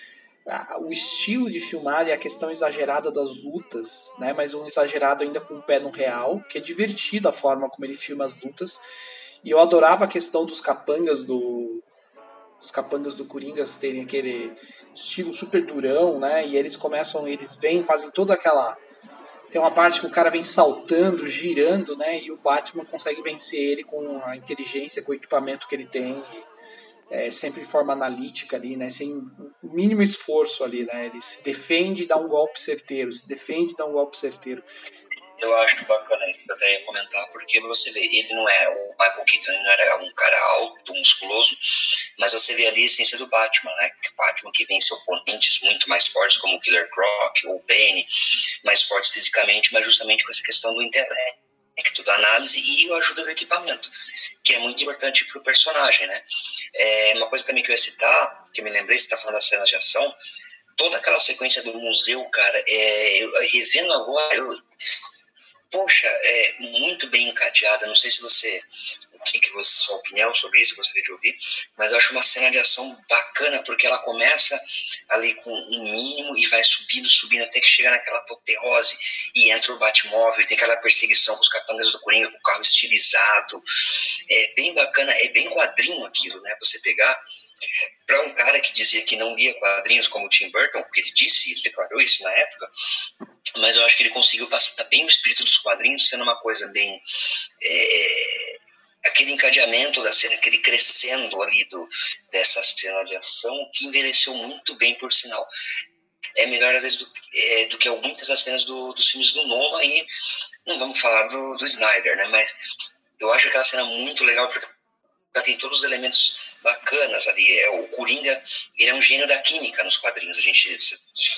o estilo de filmar e a questão exagerada das lutas, né? Mas um exagerado ainda com o pé no real, que é divertido a forma como ele filma as lutas. E eu adorava a questão dos capangas do os capangas do Coringas terem aquele estilo super durão, né? E eles começam, eles vêm, fazem toda aquela tem uma parte que o cara vem saltando, girando, né? E o Batman consegue vencer ele com a inteligência, com o equipamento que ele tem é, sempre de forma analítica ali, né, sem o mínimo esforço ali, né, ele se defende e dá um golpe certeiro, se defende e dá um golpe certeiro. Eu acho bacana isso eu até ia comentar, porque você vê, ele não é o Michael Keaton, não era um cara alto, musculoso, mas você vê ali a essência do Batman, né? O Batman que vence oponentes muito mais fortes, como o Killer Croc ou o Bane, mais fortes fisicamente, mas justamente com essa questão do intelecto, da análise e a ajuda do equipamento que é muito importante para o personagem, né? É, uma coisa também que eu ia citar, que eu me lembrei, você está falando das cenas de ação, toda aquela sequência do museu, cara, é, eu, revendo agora, eu, poxa, é muito bem encadeada, não sei se você o que, que você, sua opinião sobre isso, gostaria de ouvir, mas eu acho uma cena de ação bacana, porque ela começa ali com um mínimo e vai subindo, subindo, até que chega naquela apoteose e entra o Batmóvel, e tem aquela perseguição com os capangas do Coringa, com o carro estilizado. É bem bacana, é bem quadrinho aquilo, né? Você pegar para um cara que dizia que não lia quadrinhos como o Tim Burton, porque ele disse, ele declarou isso na época, mas eu acho que ele conseguiu passar bem o espírito dos quadrinhos, sendo uma coisa bem é, aquele encadeamento da cena, aquele crescendo ali do, dessa cena de ação, que envelheceu muito bem, por sinal. É melhor, às vezes, do, é, do que muitas das cenas do, dos filmes do Nolan, e não vamos falar do, do Snyder, né? Mas eu acho aquela cena muito legal, porque ela tem todos os elementos bacanas ali. É, o Coringa, ele é um gênio da química nos quadrinhos. A gente,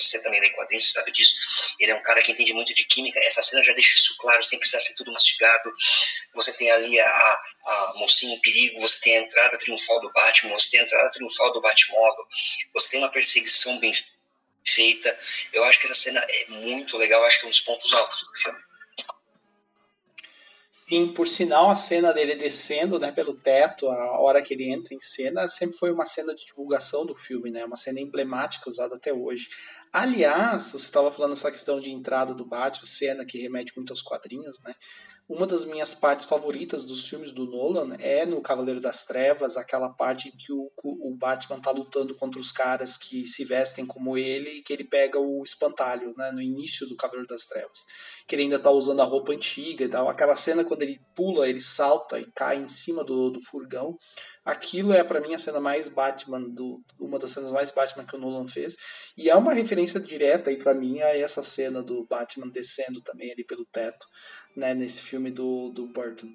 você também lê quadrinhos, você sabe disso. Ele é um cara que entende muito de química. Essa cena já deixa isso claro, sem precisar ser tudo mastigado. Você tem ali a, a mocinha em perigo, você tem a entrada triunfal do Batman, você tem a entrada triunfal do Batmóvel, você tem uma perseguição bem feita. Eu acho que essa cena é muito legal, acho que é um dos pontos altos do filme. Sim, por sinal, a cena dele descendo né, pelo teto, a hora que ele entra em cena, sempre foi uma cena de divulgação do filme, né? Uma cena emblemática usada até hoje. Aliás, você estava falando essa questão de entrada do Batman, cena que remete muito aos quadrinhos, né? Uma das minhas partes favoritas dos filmes do Nolan é no Cavaleiro das Trevas, aquela parte em que o, o Batman tá lutando contra os caras que se vestem como ele e que ele pega o espantalho, né, no início do Cavaleiro das Trevas. Que ele ainda tá usando a roupa antiga e tal. Aquela cena quando ele pula, ele salta e cai em cima do, do furgão. Aquilo é para mim a cena mais Batman do uma das cenas mais Batman que o Nolan fez e é uma referência direta aí para mim a essa cena do Batman descendo também ali pelo teto né, nesse filme do, do Burton,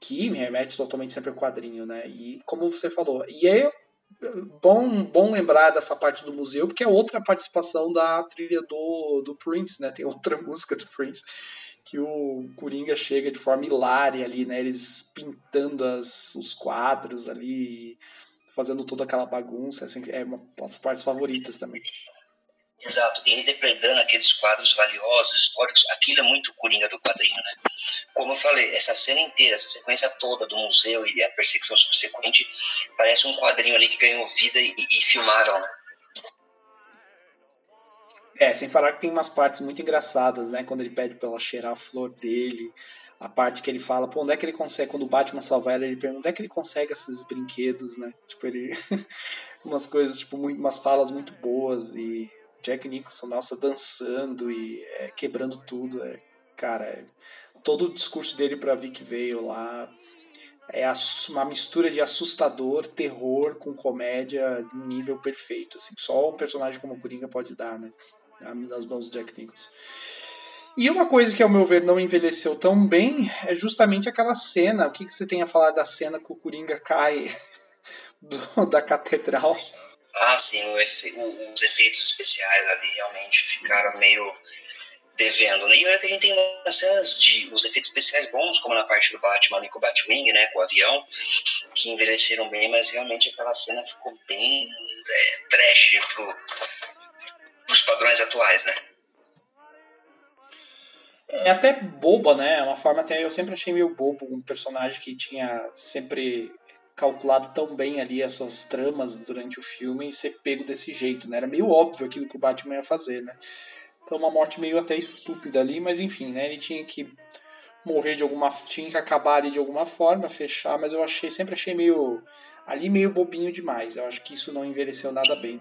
que me remete totalmente sempre ao quadrinho, né? E como você falou, e é bom, bom lembrar dessa parte do museu, porque é outra participação da trilha do, do Prince, né? Tem outra [laughs] música do Prince que o Coringa chega de forma hilária ali, né? Eles pintando as, os quadros ali, fazendo toda aquela bagunça, assim, é uma das partes favoritas também. Exato, ele depredando aqueles quadros valiosos, históricos, aquilo é muito Coringa do quadrinho, né? Como eu falei, essa cena inteira, essa sequência toda do museu e a perseguição subsequente, parece um quadrinho ali que ganhou vida e, e filmaram, né? É, sem falar que tem umas partes muito engraçadas, né? Quando ele pede pra ela cheirar a flor dele. A parte que ele fala, pô, onde é que ele consegue, quando o Batman salva ela, ele pergunta onde é que ele consegue esses brinquedos, né? Tipo, ele. [laughs] umas coisas, tipo, muito, umas falas muito boas e Jack Nicholson, nossa, dançando e é, quebrando tudo. É, cara, é, todo o discurso dele pra Vic Vale lá é uma mistura de assustador, terror com comédia nível perfeito. Assim, só um personagem como o Coringa pode dar, né? Nas mãos do Jack Nicholson. E uma coisa que, ao meu ver, não envelheceu tão bem é justamente aquela cena. O que, que você tem a falar da cena que o Coringa cai [laughs] do, da catedral? Ah, sim, efe, os efeitos especiais ali realmente ficaram meio devendo. Né? E olha que a gente tem umas cenas de os efeitos especiais bons, como na parte do Batman e com o Batwing, né, com o avião, que envelheceram bem, mas realmente aquela cena ficou bem é, trash pro, os padrões atuais, né? É até boba, né? É uma forma até eu sempre achei meio bobo um personagem que tinha sempre calculado tão bem ali as suas tramas durante o filme e ser pego desse jeito, né? Era meio óbvio aquilo que o Batman ia fazer, né? Então uma morte meio até estúpida ali, mas enfim, né? Ele tinha que morrer de alguma tinha que acabar ali de alguma forma, fechar, mas eu achei sempre achei meio ali meio bobinho demais. Eu acho que isso não envelheceu nada bem.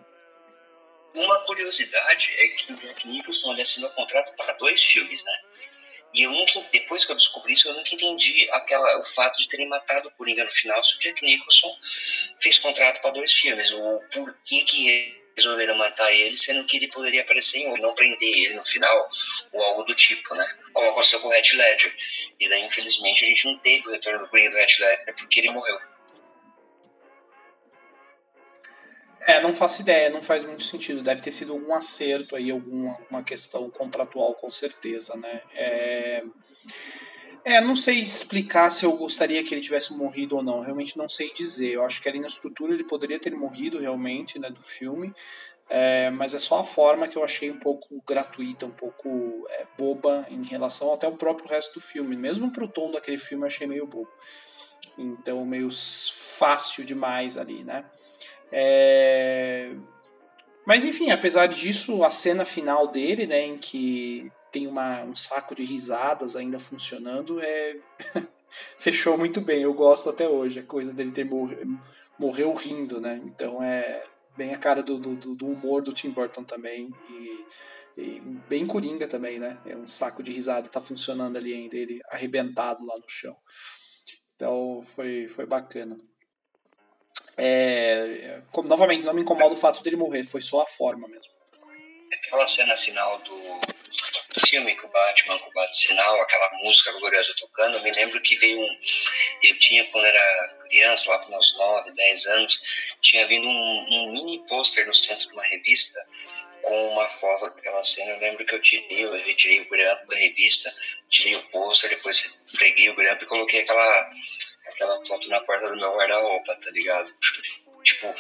Uma curiosidade é que o Jack Nicholson ele assinou contrato para dois filmes, né? E eu nunca, depois que eu descobri isso, eu nunca entendi aquela, o fato de terem matado o Coringa no final, se o Jack Nicholson fez contrato para dois filmes. O porquê que resolveram matar ele, sendo que ele poderia aparecer em um, não prender ele no final, ou algo do tipo, né? Como aconteceu com o Red Ledger. E daí, infelizmente, a gente não teve o retorno do Coringa do Red Ledger porque ele morreu. É, não faço ideia, não faz muito sentido. Deve ter sido algum acerto aí, alguma uma questão contratual, com certeza, né? É... é, não sei explicar se eu gostaria que ele tivesse morrido ou não. Realmente não sei dizer. Eu acho que ali na estrutura ele poderia ter morrido realmente, né, do filme. É, mas é só a forma que eu achei um pouco gratuita, um pouco é, boba em relação até o próprio resto do filme. Mesmo pro tom daquele filme eu achei meio bobo. Então, meio fácil demais ali, né? É... Mas enfim, apesar disso, a cena final dele, né, em que tem uma, um saco de risadas ainda funcionando, é... [laughs] fechou muito bem. Eu gosto até hoje, a coisa dele ter mor... morreu rindo, né? Então é bem a cara do, do, do humor do Tim Burton também. E, e, bem coringa também, né? É um saco de risada, tá funcionando ali ainda, ele arrebentado lá no chão. Então foi, foi bacana. É, como, novamente, não me incomoda o fato dele morrer, foi só a forma mesmo. Aquela cena final do, do filme com o Batman, com o Bat-Sinal, aquela música gloriosa tocando, eu me lembro que veio um. Eu tinha, quando era criança, lá para meus 9, 10 anos, tinha vindo um, um mini pôster no centro de uma revista com uma foto daquela cena. Eu lembro que eu tirei, eu retirei o grampo da revista, tirei o pôster, depois preguei o grampo e coloquei aquela aquela foto na porta do meu guarda-roupa, tá ligado? Tipo,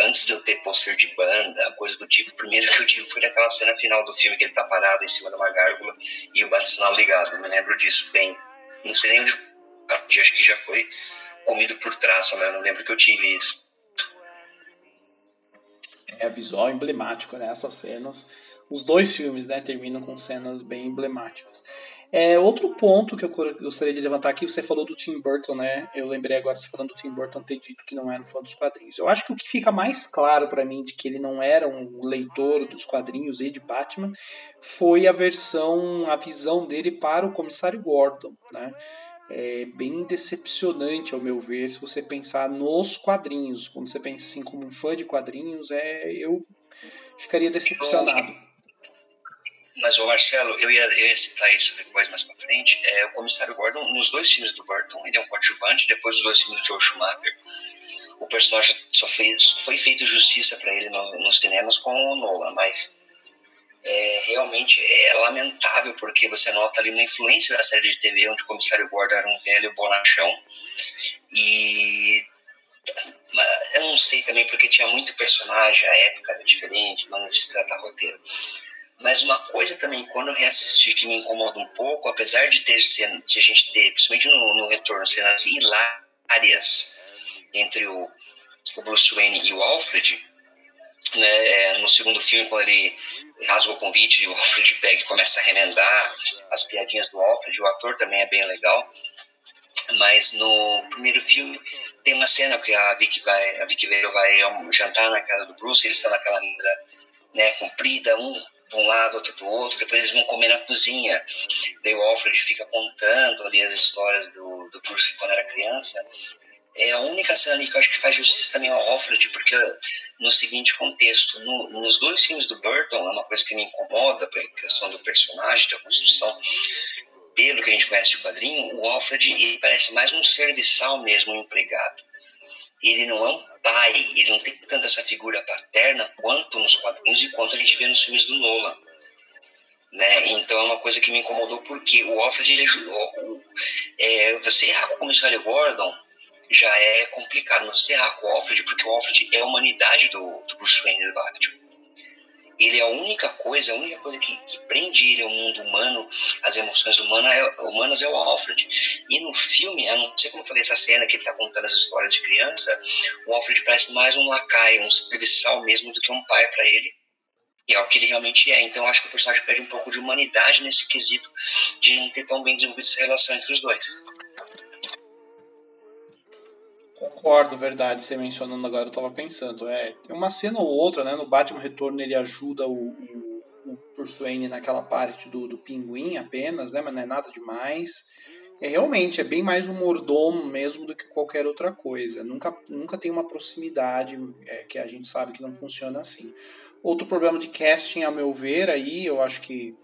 antes de eu ter pôster de banda, coisa do tipo, o primeiro que eu tive foi daquela cena final do filme que ele tá parado em cima de uma gárgula e o bate-sinal ligado. Eu me lembro disso bem. Não sei nem onde. Acho que já foi comido por traça, mas eu não lembro que eu tive isso. É visual emblemático, né? Essas cenas. Os dois filmes, né, terminam com cenas bem emblemáticas. É, outro ponto que eu gostaria de levantar aqui, você falou do Tim Burton, né? Eu lembrei agora, você falando do Tim Burton ter dito que não era um fã dos quadrinhos. Eu acho que o que fica mais claro para mim de que ele não era um leitor dos quadrinhos e de Batman foi a versão, a visão dele para o comissário Gordon, né? É bem decepcionante, ao meu ver, se você pensar nos quadrinhos. Quando você pensa assim como um fã de quadrinhos, é eu ficaria decepcionado. Mas o Marcelo, eu ia, eu ia citar isso depois mais pra frente. É, o comissário Gordon, nos dois filmes do Burton, ele é um coadjuvante, depois dos dois filmes do Joe Schumacher. o personagem só fez, foi feito justiça para ele no, nos cinemas com o Nolan, mas é, realmente é lamentável porque você nota ali uma influência da série de TV onde o comissário Gordon era um velho bonachão e eu não sei também porque tinha muito personagem, a época era diferente, não se trata roteiro. Mas uma coisa também, quando eu reassisti, que me incomoda um pouco, apesar de ter cena, de a gente ter, principalmente no, no retorno, cenas hilárias entre o, o Bruce Wayne e o Alfred, né, é, no segundo filme, quando ele rasga o convite e o Alfred pega e começa a remendar as piadinhas do Alfred, o ator também é bem legal. Mas no primeiro filme tem uma cena que a Vicky vai, a Vicky vai jantar na casa do Bruce, eles estão naquela mesa né, comprida, um de um lado, outro do outro, depois eles vão comer na cozinha. Daí o Alfred fica contando ali as histórias do, do Bruce quando era criança. É a única cena ali que eu acho que faz justiça também ao Alfred, porque no seguinte contexto, no, nos dois filmes do Burton, é uma coisa que me incomoda, pela questão do personagem, da construção, pelo que a gente conhece de quadrinho, o Alfred ele parece mais um serviçal mesmo, um empregado. Ele não é um pai, ele não tem tanto essa figura paterna quanto nos quadrinhos e quanto a gente vê nos filmes do Nolan. Né? Então é uma coisa que me incomodou porque o Alfred, ele, o, é, você errar com o comissário Gordon já é complicado, mas você errar com o Alfred, porque o Alfred é a humanidade do, do Bruce Wayne do Batman ele é a única coisa, a única coisa que, que prende ele ao mundo humano, as emoções humanas é, humanas é o Alfred. E no filme, a não ser como eu falei, essa cena que ele está contando as histórias de criança, o Alfred parece mais um lacaio, um serviçal mesmo do que um pai para ele. E é o que ele realmente é. Então acho que o personagem perde um pouco de humanidade nesse quesito de não ter tão bem desenvolvido essa relação entre os dois. Concordo, verdade, você mencionando agora, eu tava pensando. É, uma cena ou outra, né? No Batman Retorno ele ajuda o, o, o Bruce Wayne naquela parte do, do pinguim apenas, né? Mas não é nada demais. É realmente, é bem mais um mordomo mesmo do que qualquer outra coisa. Nunca, nunca tem uma proximidade é, que a gente sabe que não funciona assim. Outro problema de casting, a meu ver, aí eu acho que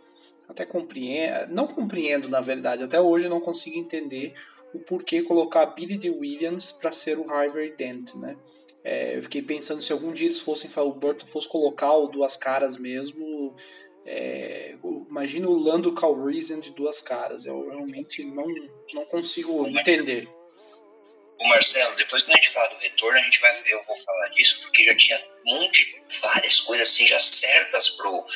até compreendo, não compreendo na verdade, até hoje não consigo entender o porquê colocar Billy D. Williams para ser o Harvey Dent, né? É, eu fiquei pensando se algum dia eles fossem, o Burton fosse colocar o Duas Caras mesmo, é, imagina o Lando Calrissian de Duas Caras, eu realmente não, não consigo entender. O Marcelo, depois que a gente falar do retorno, a gente vai, eu vou falar disso, porque já tinha monte, várias coisas assim já certas pro,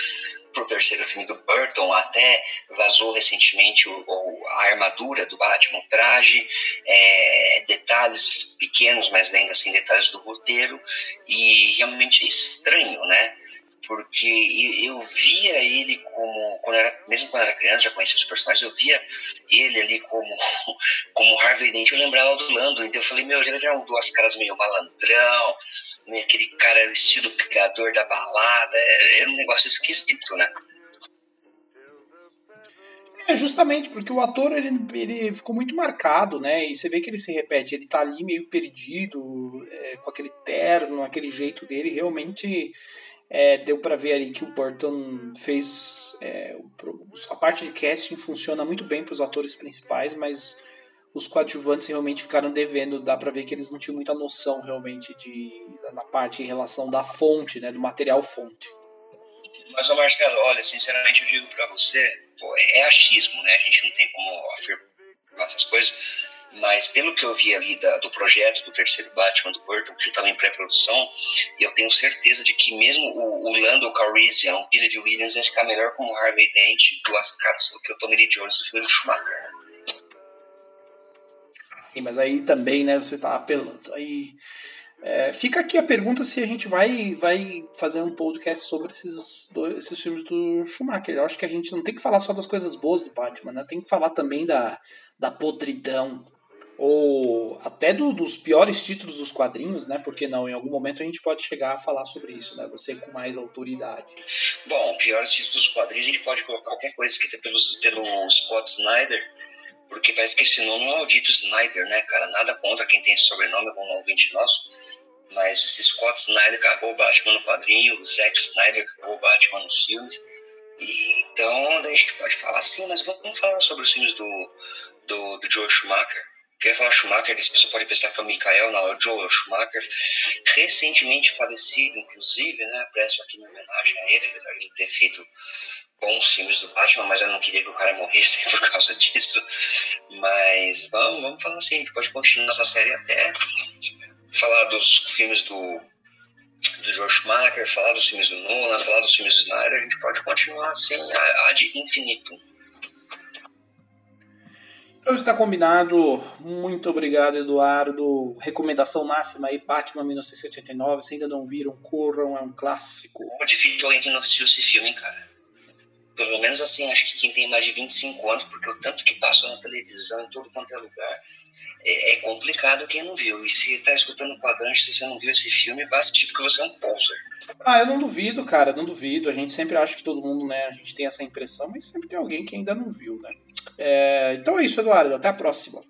pro terceiro filme do Burton, até vazou recentemente o, o, a armadura do Batman, o traje, é, detalhes pequenos, mas ainda assim detalhes do roteiro, e realmente é estranho, né? Porque eu via ele como, quando era, mesmo quando era criança, já conhecia os personagens, eu via ele ali como, [laughs] como Harvey Dent, eu lembrava do Lando, então eu falei, meu, ele era um duas caras meio malandrão, né, aquele cara estilo pegador da balada, é, era um negócio esquisito, né? É, justamente, porque o ator ele, ele ficou muito marcado, né? E você vê que ele se repete, ele tá ali meio perdido, é, com aquele terno, aquele jeito dele, realmente é, deu para ver ali que o Burton fez. É, a parte de casting funciona muito bem para os atores principais, mas os coadjuvantes realmente ficaram devendo. Dá para ver que eles não tinham muita noção realmente de na parte em relação da fonte, né, do material fonte. Mas, Marcelo, olha, sinceramente eu digo para você, pô, é achismo, né? A gente não tem como afirmar essas coisas mas pelo que eu vi ali da, do projeto do terceiro Batman do Burton, que já estava em pré-produção, eu tenho certeza de que mesmo o, o Lando Calrissian, o Billy D. Williams, ia ficar melhor como Harvey Dent do do que o Tommy Lee Jones do filme Schumacher. Sim, mas aí também, né, você tá apelando. Aí é, fica aqui a pergunta se a gente vai, vai fazer um podcast sobre esses, dois, esses filmes do Schumacher. Eu acho que a gente não tem que falar só das coisas boas do Batman, né? Tem que falar também da, da podridão, ou até do, dos piores títulos dos quadrinhos, né? Porque não, em algum momento a gente pode chegar a falar sobre isso, né? Você com mais autoridade. Bom, piores títulos dos quadrinhos a gente pode colocar qualquer coisa escrita pelos, pelo Scott Snyder, porque parece que esse nome é o maldito Snyder, né, cara? Nada contra quem tem esse sobrenome, algum ouvinte nosso, mas esse Scott Snyder cagou o Batman no quadrinho, o Zack Snyder cagou o Batman nos filmes. E, então a gente pode falar assim, mas vamos falar sobre os filmes do, do, do Joe Schumacher quer falar Schumacher, esse pessoal pode pensar que é o Michael, não, é o Joel Schumacher, recentemente falecido, inclusive, né? Presto aqui uma homenagem a ele, apesar de ter feito bons filmes do Batman, mas eu não queria que o cara morresse [laughs] por causa disso. Mas vamos, vamos falar assim, a gente pode continuar essa série até falar dos filmes do, do George Schumacher, falar dos filmes do Nolan, falar dos filmes do Snyder, a gente pode continuar assim ad infinitum. Então está combinado. Muito obrigado, Eduardo. Recomendação máxima aí, Batman 1989. Se ainda não viram, corram, é um clássico. É difícil alguém que não assistiu esse filme, cara. Pelo menos assim, acho que quem tem mais de 25 anos, porque o tanto que passou na televisão, em todo quanto é lugar, é, é complicado quem não viu. E se está escutando o quadrante, se você não viu esse filme, vá assistir porque você é um poser. Ah, eu não duvido, cara, não duvido. A gente sempre acha que todo mundo, né, a gente tem essa impressão, mas sempre tem alguém que ainda não viu, né? É, então é isso, Eduardo. Até a próxima.